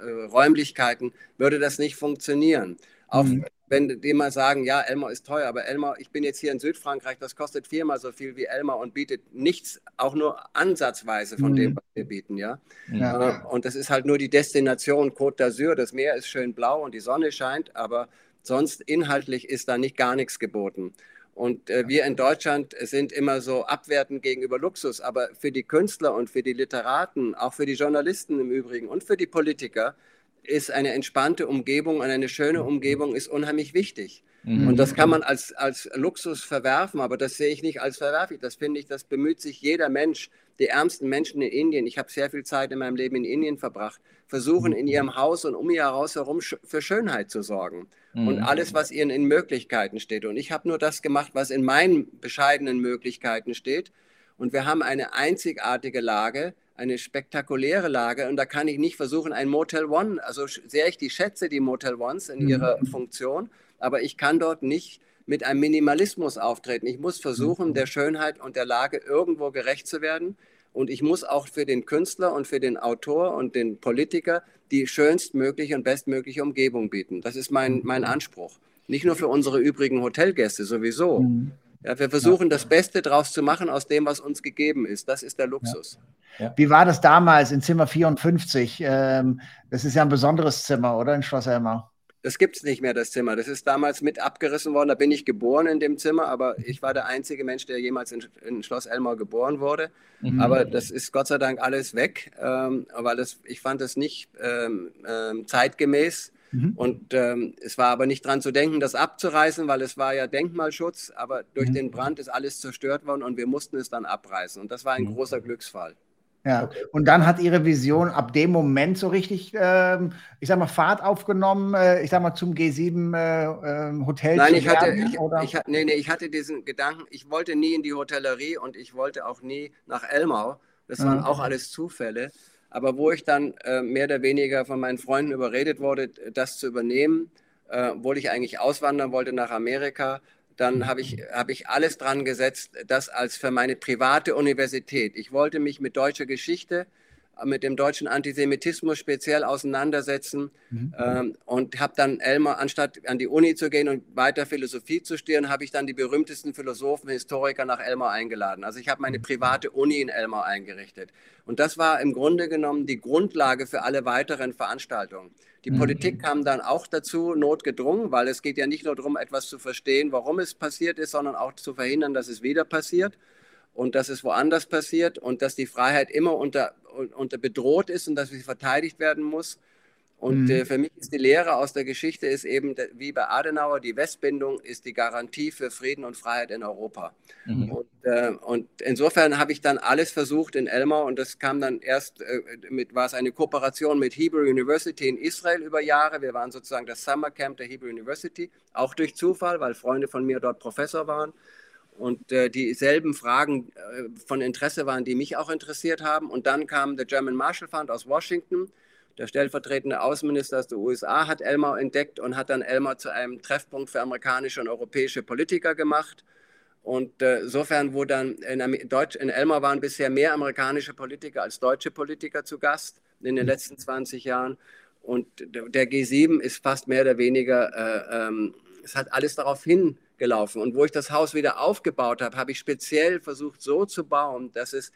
äh Räumlichkeiten, würde das nicht funktionieren. Auch mhm wenn die mal sagen, ja, Elmar ist teuer, aber Elmar, ich bin jetzt hier in Südfrankreich, das kostet viermal so viel wie Elmar und bietet nichts, auch nur ansatzweise von mhm. dem, was wir bieten, ja. ja. Äh, und das ist halt nur die Destination Côte d'Azur, das Meer ist schön blau und die Sonne scheint, aber sonst inhaltlich ist da nicht gar nichts geboten. Und äh, wir in Deutschland sind immer so abwertend gegenüber Luxus, aber für die Künstler und für die Literaten, auch für die Journalisten im Übrigen und für die Politiker, ist eine entspannte Umgebung und eine schöne Umgebung ist unheimlich wichtig. Mhm. Und das kann man als, als Luxus verwerfen, aber das sehe ich nicht als verwerflich. Das finde ich, das bemüht sich jeder Mensch, die ärmsten Menschen in Indien. Ich habe sehr viel Zeit in meinem Leben in Indien verbracht, versuchen in ihrem Haus und um ihr Haus herum für Schönheit zu sorgen. Mhm. Und alles, was ihnen in Möglichkeiten steht. Und ich habe nur das gemacht, was in meinen bescheidenen Möglichkeiten steht. Und wir haben eine einzigartige Lage, eine spektakuläre Lage und da kann ich nicht versuchen, ein Motel One, also sehr ich die schätze, die Motel Ones in ihrer mhm. Funktion, aber ich kann dort nicht mit einem Minimalismus auftreten. Ich muss versuchen, mhm. der Schönheit und der Lage irgendwo gerecht zu werden. Und ich muss auch für den Künstler und für den Autor und den Politiker die schönstmögliche und bestmögliche Umgebung bieten. Das ist mein, mein Anspruch. Nicht nur für unsere übrigen Hotelgäste sowieso. Mhm. Ja, wir versuchen das Beste daraus zu machen aus dem, was uns gegeben ist. Das ist der Luxus. Ja. Wie war das damals in Zimmer 54? Ähm, das ist ja ein besonderes Zimmer, oder in Schloss Elmau? Das gibt es nicht mehr, das Zimmer. Das ist damals mit abgerissen worden. Da bin ich geboren in dem Zimmer, aber ich war der einzige Mensch, der jemals in, in Schloss Elmau geboren wurde. Mhm. Aber das ist Gott sei Dank alles weg, ähm, weil das, ich fand es nicht ähm, ähm, zeitgemäß Mhm. Und ähm, es war aber nicht dran zu denken, das abzureißen, weil es war ja Denkmalschutz, aber durch mhm. den Brand ist alles zerstört worden und wir mussten es dann abreißen. Und das war ein mhm. großer Glücksfall. Ja, okay. und dann hat Ihre Vision ab dem Moment so richtig, ähm, ich sag mal, Fahrt aufgenommen, äh, ich sag mal, zum G7 äh, ähm, Hotel Nein, ich hatte, ich, ich, nee, nee, ich hatte diesen Gedanken, ich wollte nie in die Hotellerie und ich wollte auch nie nach Elmau. Das waren auch alles Zufälle. Aber wo ich dann äh, mehr oder weniger von meinen Freunden überredet wurde, das zu übernehmen, äh, obwohl ich eigentlich auswandern wollte nach Amerika, dann habe ich, hab ich alles dran gesetzt, das als für meine private Universität. Ich wollte mich mit deutscher Geschichte, mit dem deutschen Antisemitismus speziell auseinandersetzen mhm. ähm, und habe dann Elmar, anstatt an die Uni zu gehen und weiter Philosophie zu studieren, habe ich dann die berühmtesten Philosophen, Historiker nach Elmar eingeladen. Also ich habe meine private Uni in Elmar eingerichtet. Und das war im Grunde genommen die Grundlage für alle weiteren Veranstaltungen. Die mhm. Politik kam dann auch dazu, notgedrungen, weil es geht ja nicht nur darum, etwas zu verstehen, warum es passiert ist, sondern auch zu verhindern, dass es wieder passiert. Und dass es woanders passiert und dass die Freiheit immer unter, unter bedroht ist und dass sie verteidigt werden muss. Und mhm. äh, für mich ist die Lehre aus der Geschichte ist eben, wie bei Adenauer, die Westbindung ist die Garantie für Frieden und Freiheit in Europa. Mhm. Und, äh, und, insofern habe ich dann alles versucht in Elmau und das kam dann erst äh, mit, war es eine Kooperation mit Hebrew University in Israel über Jahre. Wir waren sozusagen das Summer Camp der Hebrew University, auch durch Zufall, weil Freunde von mir dort Professor waren und äh, dieselben Fragen äh, von Interesse waren, die mich auch interessiert haben. Und dann kam der German Marshall Fund aus Washington der stellvertretende Außenminister der USA hat Elmar entdeckt und hat dann Elmar zu einem Treffpunkt für amerikanische und europäische Politiker gemacht. Und äh, insofern, wo dann in, Deutsch, in Elmar waren bisher mehr amerikanische Politiker als deutsche Politiker zu Gast in den letzten 20 Jahren. Und der G7 ist fast mehr oder weniger, äh, ähm, es hat alles darauf hingelaufen. Und wo ich das Haus wieder aufgebaut habe, habe ich speziell versucht, so zu bauen, dass es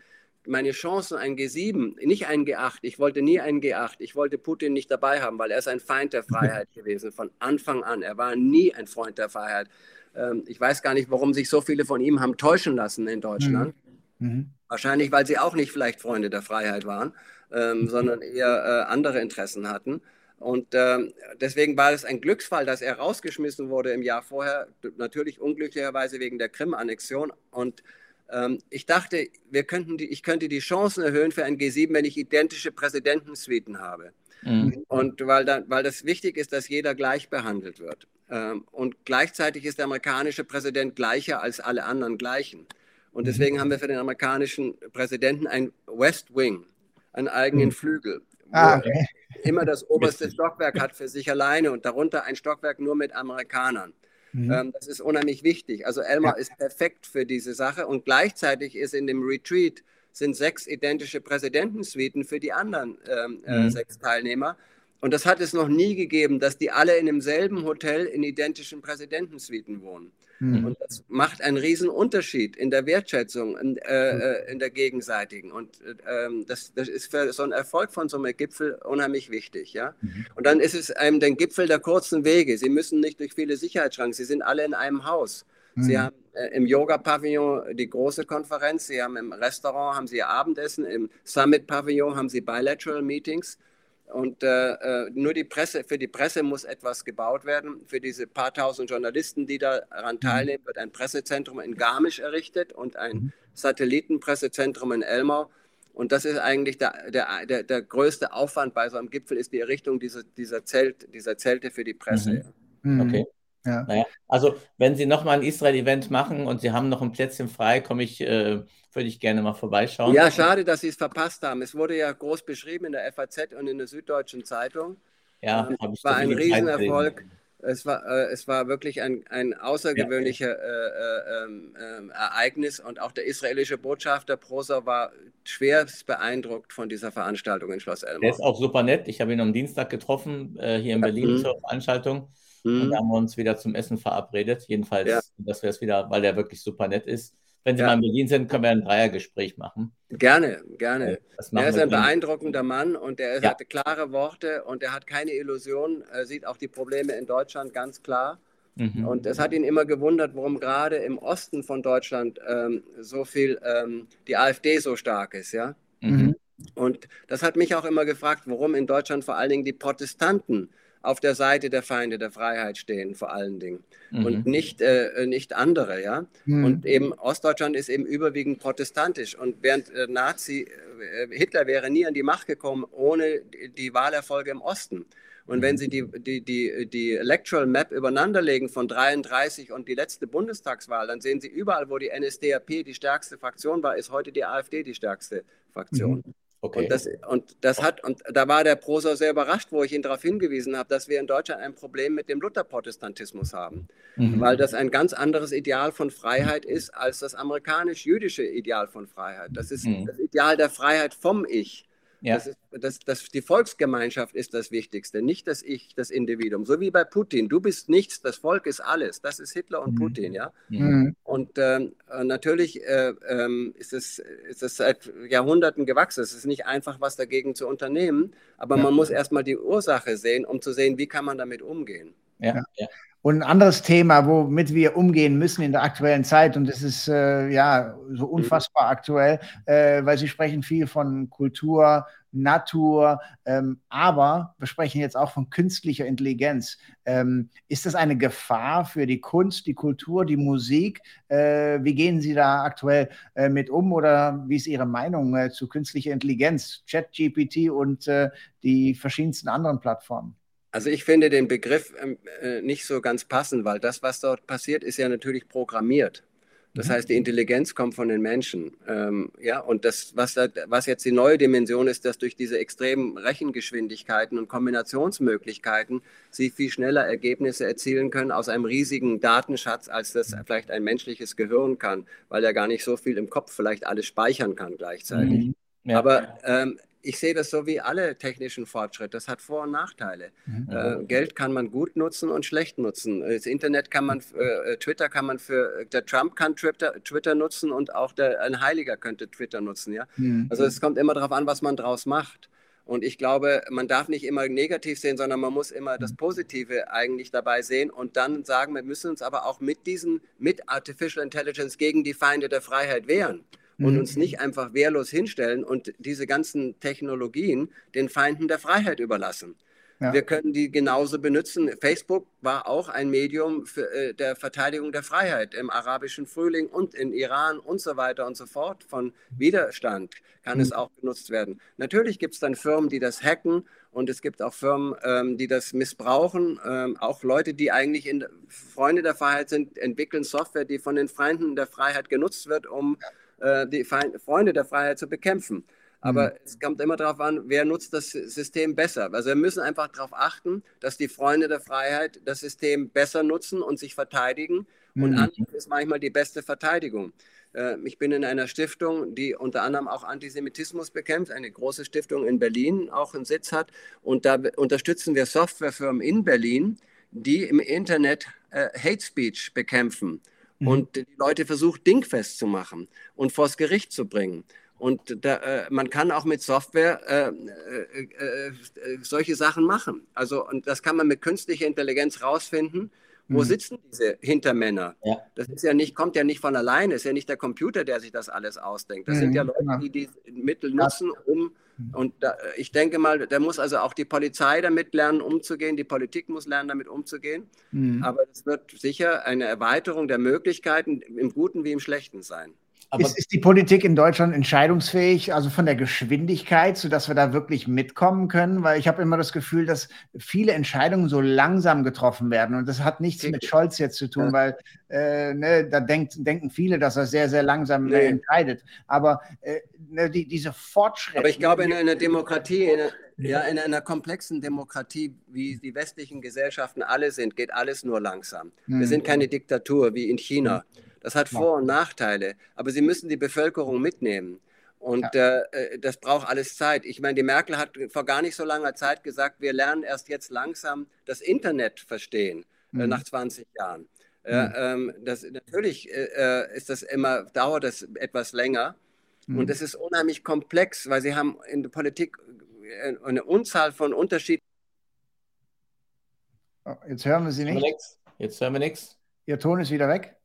meine Chancen, ein G7, nicht ein G8, ich wollte nie ein G8, ich wollte Putin nicht dabei haben, weil er ist ein Feind der Freiheit (laughs) gewesen, von Anfang an. Er war nie ein Freund der Freiheit. Ähm, ich weiß gar nicht, warum sich so viele von ihm haben täuschen lassen in Deutschland. Mhm. Mhm. Wahrscheinlich, weil sie auch nicht vielleicht Freunde der Freiheit waren, ähm, sondern eher äh, andere Interessen hatten. Und äh, deswegen war es ein Glücksfall, dass er rausgeschmissen wurde im Jahr vorher, natürlich unglücklicherweise wegen der Krim-Annexion. Und ähm, ich dachte, wir könnten die, ich könnte die Chancen erhöhen für ein G7, wenn ich identische Präsidentensuiten habe. Mhm. Und weil, dann, weil das wichtig ist, dass jeder gleich behandelt wird. Ähm, und gleichzeitig ist der amerikanische Präsident gleicher als alle anderen gleichen. Und mhm. deswegen haben wir für den amerikanischen Präsidenten ein West Wing, einen eigenen mhm. Flügel. Ah, okay. Immer das oberste Stockwerk hat für sich alleine und darunter ein Stockwerk nur mit Amerikanern. Mhm. Ähm, das ist unheimlich wichtig. Also Elmar ja. ist perfekt für diese Sache und gleichzeitig ist in dem Retreat sind sechs identische Präsidentensuiten für die anderen ähm, äh, mhm. sechs Teilnehmer. Und das hat es noch nie gegeben, dass die alle in demselben Hotel in identischen Präsidentensuiten wohnen. Mhm. Und das macht einen riesen Unterschied in der Wertschätzung, in, äh, äh in der gegenseitigen. Und äh, das, das, ist für so einen Erfolg von so einem Gipfel unheimlich wichtig. Ja? Mhm. Und dann ist es einem der Gipfel der kurzen Wege. Sie müssen nicht durch viele Sicherheitsschranken, Sie sind alle in einem Haus. Mhm. Sie haben äh, im Yoga-Pavillon die große Konferenz, Sie haben im Restaurant haben Sie Ihr Abendessen, im Summit-Pavillon haben Sie Bilateral Meetings. Und äh, äh, nur die Presse, für die Presse muss etwas gebaut werden. Für diese paar tausend Journalisten, die daran mhm. teilnehmen, wird ein Pressezentrum in Garmisch errichtet und ein mhm. Satellitenpressezentrum in Elmau. Und das ist eigentlich der, der, der, der, größte Aufwand bei so einem Gipfel, ist die Errichtung dieser, dieser, Zelt, dieser Zelte für die Presse. Mhm. Okay. Ja. Naja, also wenn Sie nochmal ein Israel-Event machen und Sie haben noch ein Plätzchen frei, komme ich, äh, würde ich gerne mal vorbeischauen. Ja, schade, dass Sie es verpasst haben. Es wurde ja groß beschrieben in der FAZ und in der Süddeutschen Zeitung. Ja, ähm, es war ein Riesenerfolg. Es war, äh, es war wirklich ein, ein außergewöhnlicher ja. äh, ähm, ähm, Ereignis und auch der israelische Botschafter Proser war schwerst beeindruckt von dieser Veranstaltung in Schloss Elmau. Der ist auch super nett. Ich habe ihn am Dienstag getroffen, äh, hier in Berlin mhm. zur Veranstaltung. Mhm. Und da haben wir uns wieder zum Essen verabredet. Jedenfalls, ja. dass wir es wieder, weil der wirklich super nett ist. Wenn Sie ja. mal in Berlin sind, können wir ein Dreiergespräch machen. Gerne, gerne. Er ist ein beeindruckender Mann und er ja. hatte klare Worte und er hat keine Illusion, er sieht auch die Probleme in Deutschland ganz klar. Mhm. Und es hat ihn immer gewundert, warum gerade im Osten von Deutschland ähm, so viel ähm, die AfD so stark ist, ja. Mhm. Und das hat mich auch immer gefragt, warum in Deutschland vor allen Dingen die Protestanten auf der Seite der Feinde der Freiheit stehen, vor allen Dingen. Mhm. Und nicht, äh, nicht andere, ja. Mhm. Und eben Ostdeutschland ist eben überwiegend protestantisch. Und während äh, Nazi, äh, Hitler wäre nie an die Macht gekommen ohne die, die Wahlerfolge im Osten. Und wenn mhm. Sie die, die, die, die Electoral Map übereinanderlegen von 33 und die letzte Bundestagswahl, dann sehen Sie überall, wo die NSDAP die stärkste Fraktion war, ist heute die AfD die stärkste Fraktion. Mhm. Okay. Und das, und das hat, und da war der Prosa sehr überrascht, wo ich ihn darauf hingewiesen habe, dass wir in Deutschland ein Problem mit dem Lutherprotestantismus haben, mhm. weil das ein ganz anderes Ideal von Freiheit ist als das amerikanisch-jüdische Ideal von Freiheit. Das ist mhm. das Ideal der Freiheit vom Ich. Ja. Das ist, das, das, die Volksgemeinschaft ist das Wichtigste, nicht das Ich, das Individuum. So wie bei Putin. Du bist nichts, das Volk ist alles. Das ist Hitler und mhm. Putin, ja. Mhm. Und ähm, natürlich äh, ähm, ist, es, ist es seit Jahrhunderten gewachsen. Es ist nicht einfach, was dagegen zu unternehmen, aber ja. man muss erstmal die Ursache sehen, um zu sehen, wie kann man damit umgehen. Ja, ja. Und ein anderes Thema, womit wir umgehen müssen in der aktuellen Zeit, und es ist äh, ja so unfassbar aktuell, äh, weil Sie sprechen viel von Kultur, Natur, ähm, aber wir sprechen jetzt auch von künstlicher Intelligenz. Ähm, ist das eine Gefahr für die Kunst, die Kultur, die Musik? Äh, wie gehen Sie da aktuell äh, mit um oder wie ist Ihre Meinung äh, zu künstlicher Intelligenz, ChatGPT und äh, die verschiedensten anderen Plattformen? Also ich finde den Begriff ähm, äh, nicht so ganz passend, weil das, was dort passiert, ist ja natürlich programmiert. Das mhm. heißt, die Intelligenz kommt von den Menschen. Ähm, ja, und das, was, da, was jetzt die neue Dimension ist, dass durch diese extremen Rechengeschwindigkeiten und Kombinationsmöglichkeiten sie viel schneller Ergebnisse erzielen können aus einem riesigen Datenschatz, als das vielleicht ein menschliches Gehirn kann, weil er gar nicht so viel im Kopf vielleicht alles speichern kann gleichzeitig. Mhm. Ja. Aber ähm, ich sehe das so wie alle technischen Fortschritte. Das hat Vor- und Nachteile. Mhm. Äh, Geld kann man gut nutzen und schlecht nutzen. Das Internet kann man, äh, Twitter kann man für, der Trump kann Twitter, Twitter nutzen und auch der, ein Heiliger könnte Twitter nutzen. Ja? Mhm. Also es kommt immer darauf an, was man daraus macht. Und ich glaube, man darf nicht immer negativ sehen, sondern man muss immer das mhm. Positive eigentlich dabei sehen und dann sagen, wir müssen uns aber auch mit diesen, mit Artificial Intelligence gegen die Feinde der Freiheit wehren und mhm. uns nicht einfach wehrlos hinstellen und diese ganzen Technologien den Feinden der Freiheit überlassen. Ja. Wir können die genauso benutzen. Facebook war auch ein Medium für, äh, der Verteidigung der Freiheit im arabischen Frühling und in Iran und so weiter und so fort. Von Widerstand kann mhm. es auch genutzt werden. Natürlich gibt es dann Firmen, die das hacken und es gibt auch Firmen, ähm, die das missbrauchen. Ähm, auch Leute, die eigentlich in, Freunde der Freiheit sind, entwickeln Software, die von den Feinden der Freiheit genutzt wird, um ja die Freunde der Freiheit zu bekämpfen. Aber mhm. es kommt immer darauf an, wer nutzt das System besser. Also wir müssen einfach darauf achten, dass die Freunde der Freiheit das System besser nutzen und sich verteidigen. Mhm. Und Angriff ist manchmal die beste Verteidigung. Äh, ich bin in einer Stiftung, die unter anderem auch Antisemitismus bekämpft, eine große Stiftung in Berlin auch einen Sitz hat. Und da unterstützen wir Softwarefirmen in Berlin, die im Internet äh, Hate Speech bekämpfen mhm. und die Leute versucht, dingfest zu machen und vors Gericht zu bringen. Und da, äh, man kann auch mit Software äh, äh, äh, äh solche Sachen machen. Also, und das kann man mit künstlicher Intelligenz rausfinden. Wo mhm. sitzen diese Hintermänner? Ja. Das ist ja nicht, kommt ja nicht von alleine, es ist ja nicht der Computer, der sich das alles ausdenkt. Das mhm. sind ja Leute, die die Mittel nutzen, um. Und da, ich denke mal, da muss also auch die Polizei damit lernen, umzugehen, die Politik muss lernen, damit umzugehen. Mhm. Aber es wird sicher eine Erweiterung der Möglichkeiten im Guten wie im Schlechten sein. Ist, ist, die Politik in Deutschland entscheidungsfähig, also von der Geschwindigkeit, sodass wir da wirklich mitkommen können? Weil ich habe immer das Gefühl, dass viele Entscheidungen so langsam getroffen werden. Und das hat nichts mit Scholz jetzt zu tun, weil äh, ne, da denkt, denken viele, dass er sehr, sehr langsam nee. entscheidet. Aber äh, ne, die, diese Fortschritte. Aber ich glaube, in einer Demokratie, in einer, ja, in einer komplexen Demokratie, wie die westlichen Gesellschaften alle sind, geht alles nur langsam. Hm. Wir sind keine Diktatur wie in China. Hm das hat Vor- und Nachteile, aber sie müssen die Bevölkerung mitnehmen. Und ja. äh, das braucht alles Zeit. Ich meine, die Merkel hat vor gar nicht so langer Zeit gesagt, wir lernen erst jetzt langsam das Internet verstehen, äh, mhm. äh, nach 20 Jahren. Mhm. Ähm, das, natürlich äh, äh, ist das immer, dauert das etwas länger. Mhm. Und es ist unheimlich komplex, weil sie haben in der Politik äh, eine Unzahl von Unterschiedlichen. Oh, jetzt hören wir Sie nicht. Jetzt hören wir nichts. Ihr Ton ist wieder weg.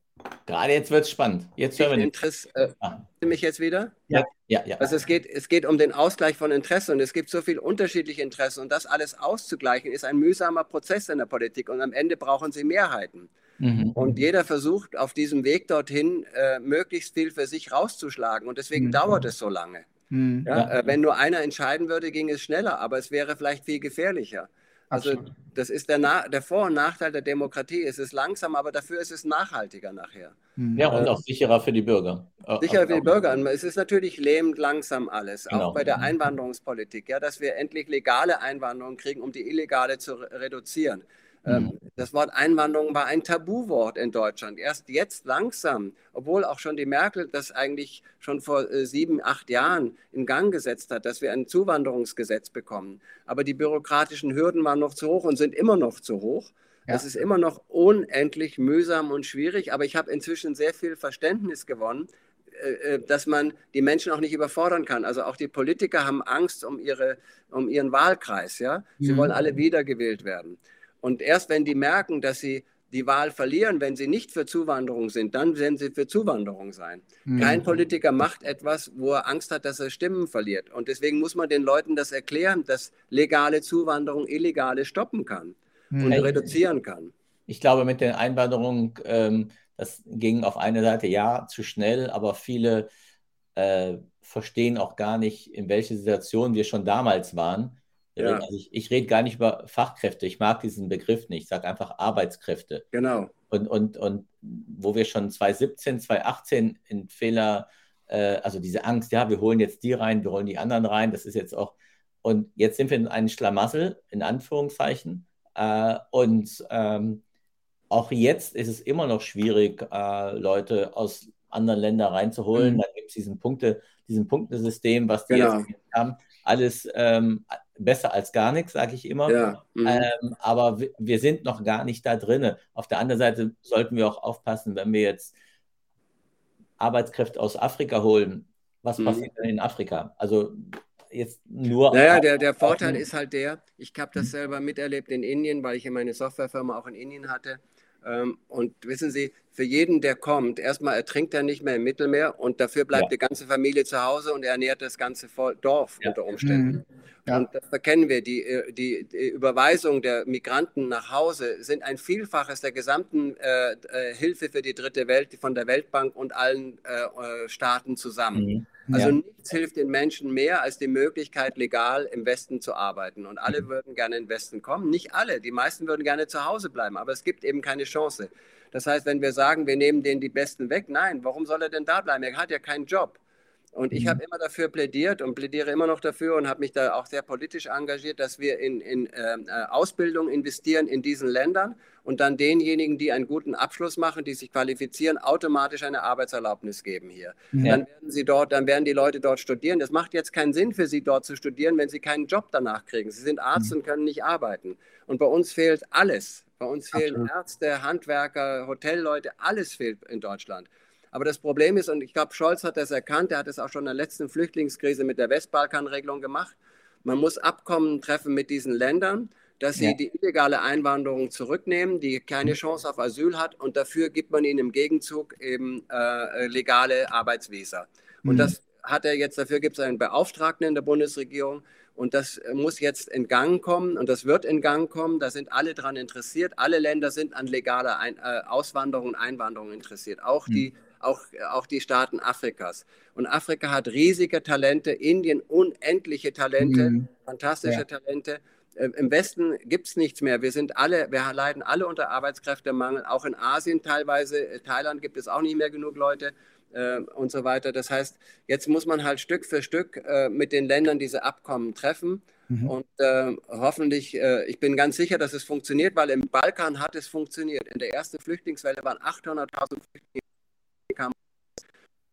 Gerade jetzt wird es spannend. Jetzt hören wir Interesse, äh, ah. mich jetzt wieder? Ja. ja, ja. Also es geht, es geht um den Ausgleich von Interessen und es gibt so viele unterschiedliche Interessen und das alles auszugleichen ist ein mühsamer Prozess in der Politik und am Ende brauchen sie Mehrheiten. Mhm. Und jeder versucht auf diesem Weg dorthin äh, möglichst viel für sich rauszuschlagen und deswegen mhm. dauert es so lange. Mhm. Ja, äh, wenn nur einer entscheiden würde, ging es schneller, aber es wäre vielleicht viel gefährlicher. Also Absolut. das ist der, Na der Vor- und Nachteil der Demokratie. Es ist langsam, aber dafür ist es nachhaltiger nachher. Hm. Ja, und auch sicherer für die Bürger. Sicherer für die Bürger. Und es ist natürlich lähmend langsam alles, genau. auch bei der Einwanderungspolitik, ja, dass wir endlich legale Einwanderung kriegen, um die illegale zu reduzieren. Ähm, mhm. Das Wort Einwanderung war ein Tabuwort in Deutschland. Erst jetzt langsam, obwohl auch schon die Merkel das eigentlich schon vor äh, sieben, acht Jahren in Gang gesetzt hat, dass wir ein Zuwanderungsgesetz bekommen. Aber die bürokratischen Hürden waren noch zu hoch und sind immer noch zu hoch. Ja. Es ist immer noch unendlich mühsam und schwierig, aber ich habe inzwischen sehr viel Verständnis gewonnen, äh, äh, dass man die Menschen auch nicht überfordern kann. Also auch die Politiker haben Angst um, ihre, um ihren Wahlkreis. Ja? Sie mhm. wollen alle wiedergewählt werden. Und erst wenn die merken, dass sie die Wahl verlieren, wenn sie nicht für Zuwanderung sind, dann werden sie für Zuwanderung sein. Mhm. Kein Politiker macht etwas, wo er Angst hat, dass er Stimmen verliert. Und deswegen muss man den Leuten das erklären, dass legale Zuwanderung illegale stoppen kann mhm. und reduzieren kann. Ich glaube, mit den Einwanderungen, ähm, das ging auf eine Seite ja zu schnell, aber viele äh, verstehen auch gar nicht, in welcher Situation wir schon damals waren. Ja. Also ich, ich rede gar nicht über Fachkräfte, ich mag diesen Begriff nicht, ich sage einfach Arbeitskräfte. Genau. Und, und, und wo wir schon 2017, 2018 in Fehler, äh, also diese Angst, ja, wir holen jetzt die rein, wir holen die anderen rein, das ist jetzt auch, und jetzt sind wir in einem Schlamassel, in Anführungszeichen. Äh, und ähm, auch jetzt ist es immer noch schwierig, äh, Leute aus anderen Ländern reinzuholen. Mhm. Da gibt es diesen Punkte, diesen Punktesystem, was die genau. jetzt haben. Alles ähm, besser als gar nichts, sage ich immer. Ja. Mhm. Ähm, aber wir sind noch gar nicht da drin. Auf der anderen Seite sollten wir auch aufpassen, wenn wir jetzt Arbeitskräfte aus Afrika holen. Was mhm. passiert denn in Afrika? Also jetzt nur. Naja, der, der Vorteil ist halt der, ich habe das selber miterlebt in Indien, weil ich ja meine Softwarefirma auch in Indien hatte. Ähm, und wissen Sie, für jeden, der kommt, erstmal ertrinkt er nicht mehr im Mittelmeer und dafür bleibt ja. die ganze Familie zu Hause und er ernährt das ganze Dorf ja. unter Umständen. Mhm. Ja. Und das verkennen wir. Die, äh, die, die, Überweisung der Migranten nach Hause sind ein Vielfaches der gesamten äh, äh Hilfe für die dritte Welt von der Weltbank und allen äh, äh Staaten zusammen. Mhm. Also ja. nichts hilft den Menschen mehr als die Möglichkeit, legal im Westen zu arbeiten. Und alle mhm. würden gerne in den Westen kommen. Nicht alle, die meisten würden gerne zu Hause bleiben, aber es gibt eben keine Chance. Das heißt, wenn wir sagen, wir nehmen denen die Besten weg, nein, warum soll er denn da bleiben? Er hat ja keinen Job. Und ich mhm. habe immer dafür plädiert und plädiere immer noch dafür und habe mich da auch sehr politisch engagiert, dass wir in, in ähm, äh, Ausbildung investieren in diesen Ländern und dann denjenigen, die einen guten Abschluss machen, die sich qualifizieren, automatisch eine Arbeitserlaubnis geben hier. Ja. Dann werden sie dort, dann werden die Leute dort studieren. Das macht jetzt keinen Sinn für sie dort zu studieren, wenn sie keinen Job danach kriegen. Sie sind Arzt mhm. und können nicht arbeiten. Und bei uns fehlt alles. Bei uns fehlen Absolut. Ärzte, Handwerker, Hotelleute, alles fehlt in Deutschland. Aber das Problem ist, und ich glaube, Scholz hat das erkannt, er hat es auch schon in der letzten Flüchtlingskrise mit der Westbalkanregelung gemacht, man muss Abkommen treffen mit diesen Ländern, dass sie ja. die illegale Einwanderung zurücknehmen, die keine Chance auf Asyl hat und dafür gibt man ihnen im Gegenzug eben äh, legale Arbeitsvisa. Und mhm. das hat er jetzt, dafür gibt es einen Beauftragten in der Bundesregierung und das muss jetzt in Gang kommen und das wird in Gang kommen. Da sind alle daran interessiert. Alle Länder sind an legaler Ein äh, Auswanderung und Einwanderung interessiert, auch mhm. Auch, auch die Staaten Afrikas. Und Afrika hat riesige Talente, Indien unendliche Talente, mhm. fantastische ja. Talente. Äh, Im Westen gibt es nichts mehr. Wir sind alle, wir leiden alle unter Arbeitskräftemangel. Auch in Asien teilweise, äh, Thailand gibt es auch nicht mehr genug Leute äh, und so weiter. Das heißt, jetzt muss man halt Stück für Stück äh, mit den Ländern diese Abkommen treffen. Mhm. Und äh, hoffentlich, äh, ich bin ganz sicher, dass es funktioniert, weil im Balkan hat es funktioniert. In der ersten Flüchtlingswelle waren 800.000 Flüchtlinge.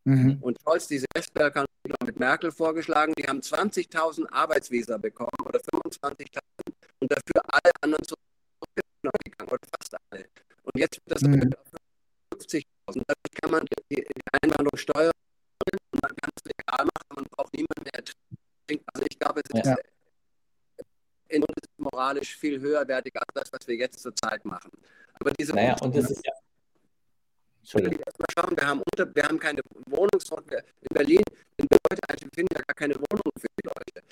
Mhm. Und Scholz, diese Westberger mit Merkel vorgeschlagen, die haben 20.000 Arbeitsvisa bekommen oder 25.000 und dafür alle anderen zurückgegangen oder fast alle. Und jetzt wird das mhm. auf 50.000. Dadurch kann man die, Einwanderung steuern und man kann es legal machen, man braucht niemanden, der trinkt. Also ich glaube, es ja. ist moralisch viel höherwertig als das, was wir jetzt zurzeit machen. Aber diese naja, und das ist ja Entschuldigung. Schauen, wir haben, keine Wohnungssorte. In Berlin, in Leute, wir finden ja gar keine Wohnung für die Leute.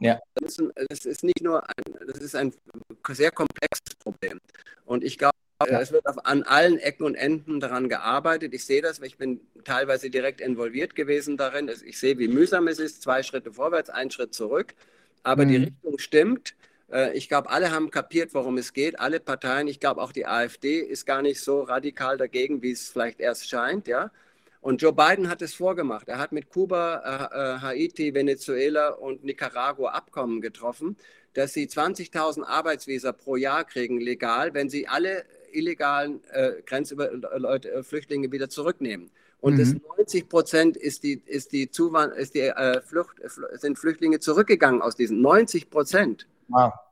Ja. Das, ist, das ist nicht nur ein, das ist ein sehr komplexes Problem. Und ich glaube, ja. es wird auf, an allen Ecken und Enden daran gearbeitet. Ich sehe das, weil ich bin teilweise direkt involviert gewesen darin. Ich sehe, wie mühsam es ist. Zwei Schritte vorwärts, ein Schritt zurück. Aber mhm. die Richtung stimmt. Äh, ich glaube, alle haben kapiert, worum es geht, alle Parteien. Ich glaube, auch die AfD ist gar nicht so radikal dagegen, wie es vielleicht erst scheint. Ja? Und Joe Biden hat es vorgemacht. Er hat mit Kuba, äh, äh Haiti, Venezuela und Nicaragua Abkommen getroffen, dass sie 20.000 Arbeitsvisa pro Jahr kriegen, legal, wenn sie alle illegalen äh, Grenzüberleute, äh, Flüchtlinge wieder zurücknehmen. Und mhm. 90 Prozent ist die, ist die Zuwand ist die, äh, Flucht, sind Flüchtlinge zurückgegangen aus diesen 90 Prozent.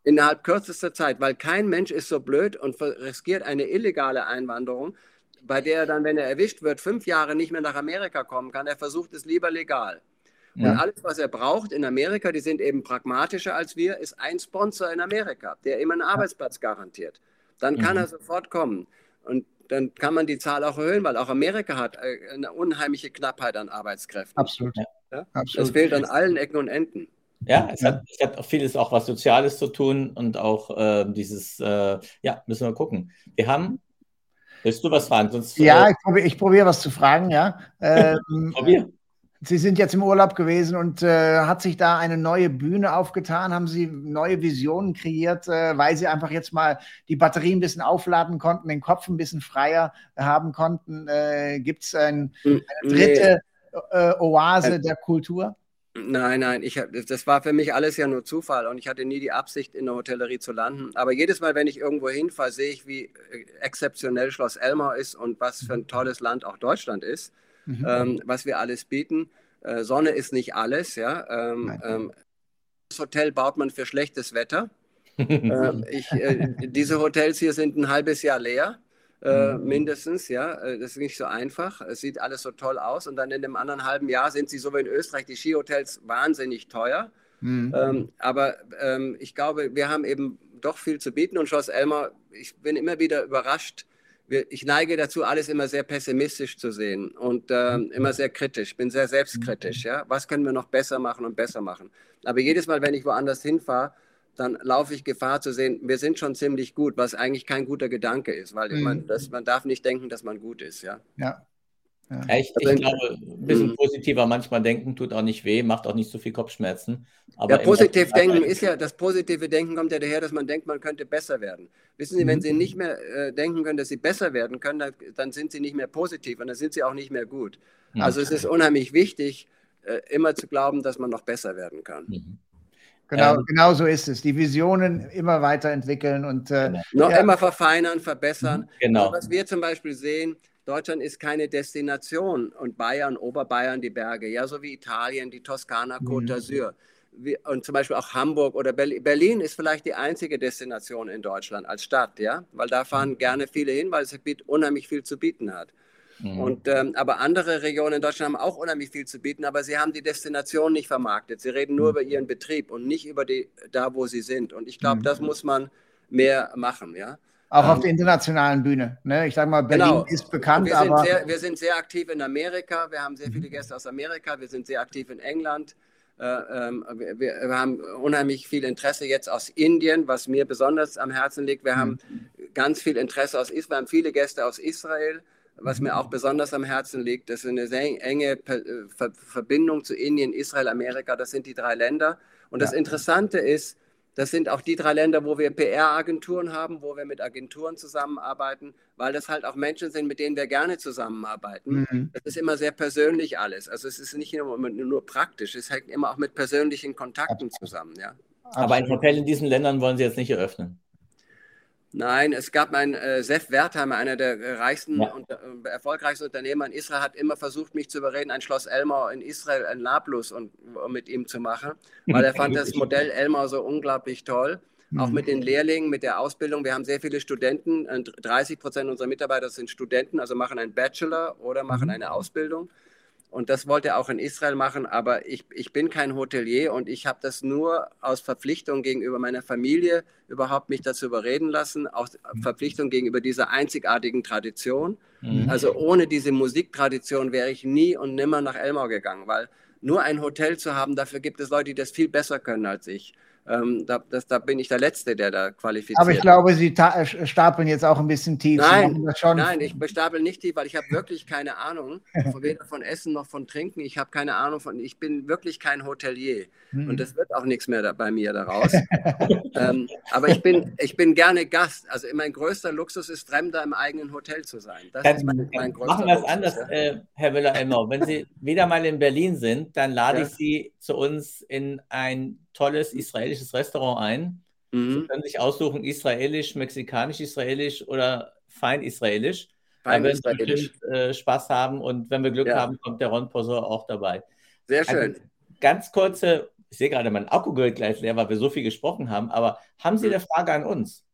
Innerhalb kürzester Zeit, weil kein Mensch ist so blöd und riskiert eine illegale Einwanderung, bei der er dann, wenn er erwischt wird, fünf Jahre nicht mehr nach Amerika kommen kann. Er versucht es lieber legal. Ja. Und alles, was er braucht in Amerika, die sind eben pragmatischer als wir, ist ein Sponsor in Amerika, der ihm einen Arbeitsplatz garantiert. dann kann mhm. er sofort kommen. Und dann kann man die Zahl auch erhöhen, weil auch Amerika hat äh, eine unheimliche Knappheit an Arbeitskräften. Absolut. Ja? Absolut. Das fehlt an allen Ecken und Enden. Ja, es hat, es hat auch vieles auch was Soziales zu tun und auch äh, dieses, äh, ja, müssen wir gucken. Wir haben, willst du was fragen? Sonst, ja, äh, ich probiere probier was zu fragen, ja. Ähm, (laughs) Probier. Sie sind jetzt im Urlaub gewesen und äh, hat sich da eine neue Bühne aufgetan? Haben Sie neue Visionen kreiert, äh, weil Sie einfach jetzt mal die Batterie ein bisschen aufladen konnten, den Kopf ein bisschen freier haben konnten? Äh, Gibt es ein, hm, eine dritte nee. Äh, Oase der Kultur? Nein, nein, ich, das war für mich alles ja nur Zufall und ich hatte nie die Absicht, in der Hotellerie zu landen. Aber jedes Mal, wenn ich irgendwo hinfahre, sehe ich, wie äh, exzeptionell Schloss Elmau ist und was für ein tolles Land auch Deutschland ist mhm. ähm, was wir alles bieten. Äh, Sonne ist nicht alles. Ja? Ähm, ähm, das Hotel baut man für schlechtes Wetter. (laughs) ähm, ich, äh, diese Hotels hier sind ein halbes Jahr leer. Äh, mhm. mindestens, ja. Äh, das ist nicht so einfach. Es sieht alles so toll aus. Und dann in einem anderen halben Jahr sind sie so wie in Österreich, die Skihotels wahnsinnig teuer. Mhm. Ähm, aber ähm, ich glaube, wir haben eben doch viel zu bieten. Und Schloss Elmer, ich bin immer wieder überrascht, ich neige dazu, alles immer sehr pessimistisch zu sehen und äh, immer sehr kritisch. Bin sehr selbstkritisch. Ja? Was können wir noch besser machen und besser machen? Aber jedes Mal, wenn ich woanders hinfahre, dann laufe ich Gefahr zu sehen, wir sind schon ziemlich gut, was eigentlich kein guter Gedanke ist, weil mhm. man, das, man darf nicht denken, dass man gut ist. Ja, ja. Ja. Ich, ich, glaube, ein bisschen mhm. positiver manchmal denken tut auch nicht weh, macht auch nicht so viel Kopfschmerzen. Aber ja, positiv denken ist ja, das positive Denken kommt ja daher, dass man denkt, man könnte besser werden. Wissen Sie, mhm. wenn Sie nicht mehr äh, denken können, dass Sie besser werden können, dann, dann, sind Sie nicht mehr positiv und dann sind Sie auch nicht mehr gut. Mhm. Also es ist unheimlich wichtig, äh, immer zu glauben, dass man noch besser werden kann. Mhm. Genau, ähm, genau so ist es. Die Visionen immer weiterentwickeln und äh, noch ja. immer verfeinern, verbessern. Mhm. Genau. Also was wir zum Beispiel sehen, Deutschland ist keine Destination und Bayern, Oberbayern, die Berge, ja, so wie Italien, die Toskana, Côte d'Azur. Und zum Beispiel auch Hamburg oder Berlin. Berlin ist vielleicht die einzige Destination in Deutschland als Stadt, ja, weil da fahren mhm. gerne viele hin, weil es unheimlich viel zu bieten hat. Mhm. Und, ähm, aber andere Regionen in Deutschland haben auch unheimlich viel zu bieten, aber sie haben die Destination nicht vermarktet. Sie reden nur mhm. über ihren Betrieb und nicht über die, da, wo sie sind. Und ich glaube, mhm. das muss man mehr machen, ja. Auch auf ähm, der internationalen Bühne. Ne? Ich sage mal, Berlin genau. ist bekannt. Wir sind, sehr, wir sind sehr aktiv in Amerika. Wir haben sehr viele mhm. Gäste aus Amerika. Wir sind sehr aktiv in England. Äh, ähm, wir, wir, haben unheimlich viel Interesse jetzt aus Indien, was mir besonders am Herzen liegt. Wir haben mhm. ganz viel Interesse aus Israel. Wir haben viele Gäste aus Israel, was mir auch besonders am Herzen liegt. Das ist eine sehr enge Verbindung zu Indien, Israel, Amerika. Das sind die drei Länder. Und das Interessante ist, das sind auch die drei Länder, wo wir PR-Agenturen haben, wo wir mit Agenturen zusammenarbeiten, weil das halt auch Menschen sind, mit denen wir gerne zusammenarbeiten. Mhm. Das ist immer sehr persönlich alles. Also es ist nicht nur, nur praktisch, es hängt immer auch mit persönlichen Kontakten zusammen. Ja. Aber ein Hotel in diesen Ländern wollen Sie jetzt nicht eröffnen? Nein, es gab mein äh, Sef Wertheimer, einer der reichsten ja. und äh, erfolgreichsten Unternehmer in Israel, hat immer versucht, mich zu überreden, ein Schloss Elmau in Israel, in Nablus und, und mit ihm zu machen, weil er (laughs) fand das Modell Elmau so unglaublich toll. Auch mhm. mit den Lehrlingen, mit der Ausbildung. Wir haben sehr viele Studenten. 30 Prozent unserer Mitarbeiter sind Studenten, also machen einen Bachelor oder machen mhm. eine Ausbildung. Und das wollte er auch in Israel machen, aber ich, ich bin kein Hotelier und ich habe das nur aus Verpflichtung gegenüber meiner Familie überhaupt mich dazu überreden lassen, aus Verpflichtung gegenüber dieser einzigartigen Tradition. Mhm. Also ohne diese Musiktradition wäre ich nie und nimmer nach Elmau gegangen, weil nur ein Hotel zu haben, dafür gibt es Leute, die das viel besser können als ich. Ähm, da, das, da, bin ich der Letzte, der da qualifiziert. Aber ich glaube, Sie äh, stapeln jetzt auch ein bisschen tief. Nein, nein ich stapel nicht tief, weil ich habe wirklich keine Ahnung, weder von Essen noch von Trinken. Ich habe keine Ahnung von, ich bin wirklich kein Hotelier. Hm. Und das wird auch nichts mehr da, bei mir daraus. (laughs) ähm, aber ich bin, ich bin gerne Gast. Also mein größter Luxus ist, Fremder im eigenen Hotel zu sein. Das dann, ist mein, mein größter Machen wir es anders, ja. äh, Herr Müller-Elmau. Wenn Sie wieder mal in Berlin sind, dann lade ja. ich Sie zu uns in ein tolles israelisches Restaurant ein. Mhm. Sie können sich aussuchen, israelisch, mexikanisch, israelisch oder fein israelisch. Fein werden bestimmt äh, Spaß haben und wenn wir Glück ja. haben, kommt der Ron Posor auch dabei. Sehr also schön. Also, ganz kurze, ich sehe gerade, mein Akku geht gleich leer, weil wir so viel gesprochen haben, aber haben Sie mhm. eine Frage an uns?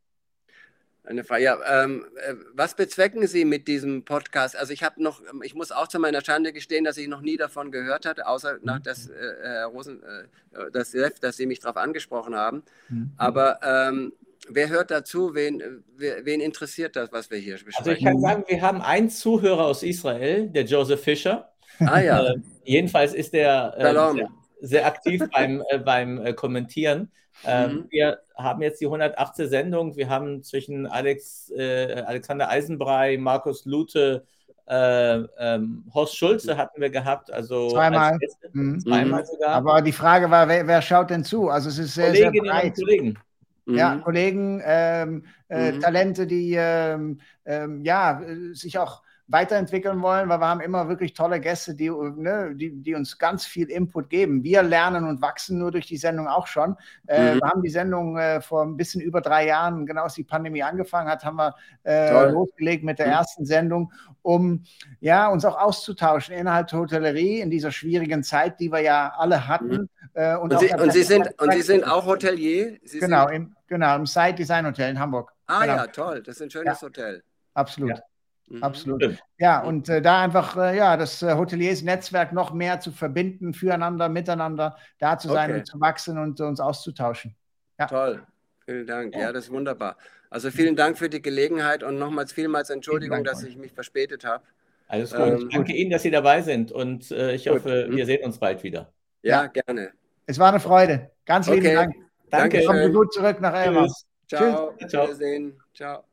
Eine Frage. Ja, ähm, äh, was bezwecken Sie mit diesem Podcast? Also ich habe noch, ich muss auch zu meiner Schande gestehen, dass ich noch nie davon gehört hatte, außer mhm. nach das, äh, Rosen, äh, das, dass Sie mich darauf angesprochen haben. Mhm. Aber ähm, wer hört dazu? Wen, wen interessiert das, was wir hier besprechen? Also ich kann sagen, wir haben einen Zuhörer aus Israel, der Joseph Fischer. Ah ja. (laughs) Äh, jedenfalls ist der äh, sehr, sehr, aktiv beim, äh, beim äh, Kommentieren. Ähm, mhm. Wir haben jetzt die 118. Sendung. Wir haben zwischen Alex, äh, Alexander Eisenbrei, Markus Lute, äh, ähm, Horst Schulze hatten wir gehabt, also zweimal, mhm. zweimal sogar. Aber die Frage war, wer, wer, schaut denn zu? Also es ist sehr, Kolleginnen sehr breit. Kollegen. Ja, mhm. Kollegen, ähm, äh, mhm. Talente, die ähm, ähm ja sich auch weiterentwickeln wollen, weil wir haben immer wirklich tolle Gäste, die, ne, die, die uns ganz viel Input geben. Wir lernen und wachsen nur durch die Sendung auch schon. Äh, mhm. Wir haben die Sendung äh, vor ein bisschen über drei Jahren, genau als die Pandemie angefangen hat, haben wir äh, losgelegt mit der mhm. ersten Sendung, um ja, uns auch auszutauschen innerhalb der Hotellerie in dieser schwierigen Zeit, die wir ja alle hatten. Mhm. Äh, und, und, Sie, und, Sie, sind, und Sie sind auch Hotelier? Sie genau, im, genau, im Side Design Hotel in Hamburg. Ah genau. ja, toll, das ist ein schönes ja. Hotel. Absolut. Ja. Mhm. Absolut. Ja, und äh, da einfach äh, ja, das äh, Hoteliers-Netzwerk noch mehr zu verbinden, füreinander, miteinander da zu sein okay. und zu wachsen und uns auszutauschen. Ja. Toll, vielen Dank. Ja, das ist wunderbar. Also vielen Dank für die Gelegenheit und nochmals vielmals Entschuldigung, dass ich mich verspätet habe. Alles gut. Ähm, Danke Ihnen, dass Sie dabei sind und äh, ich gut. hoffe, wir sehen uns bald wieder. Ja, ja, gerne. Es war eine Freude. Ganz lieben okay. Dank. Danke. Kommen Sie gut zurück nach Elmau. Ciao. Tschüss. Ciao. Wiedersehen. Ciao.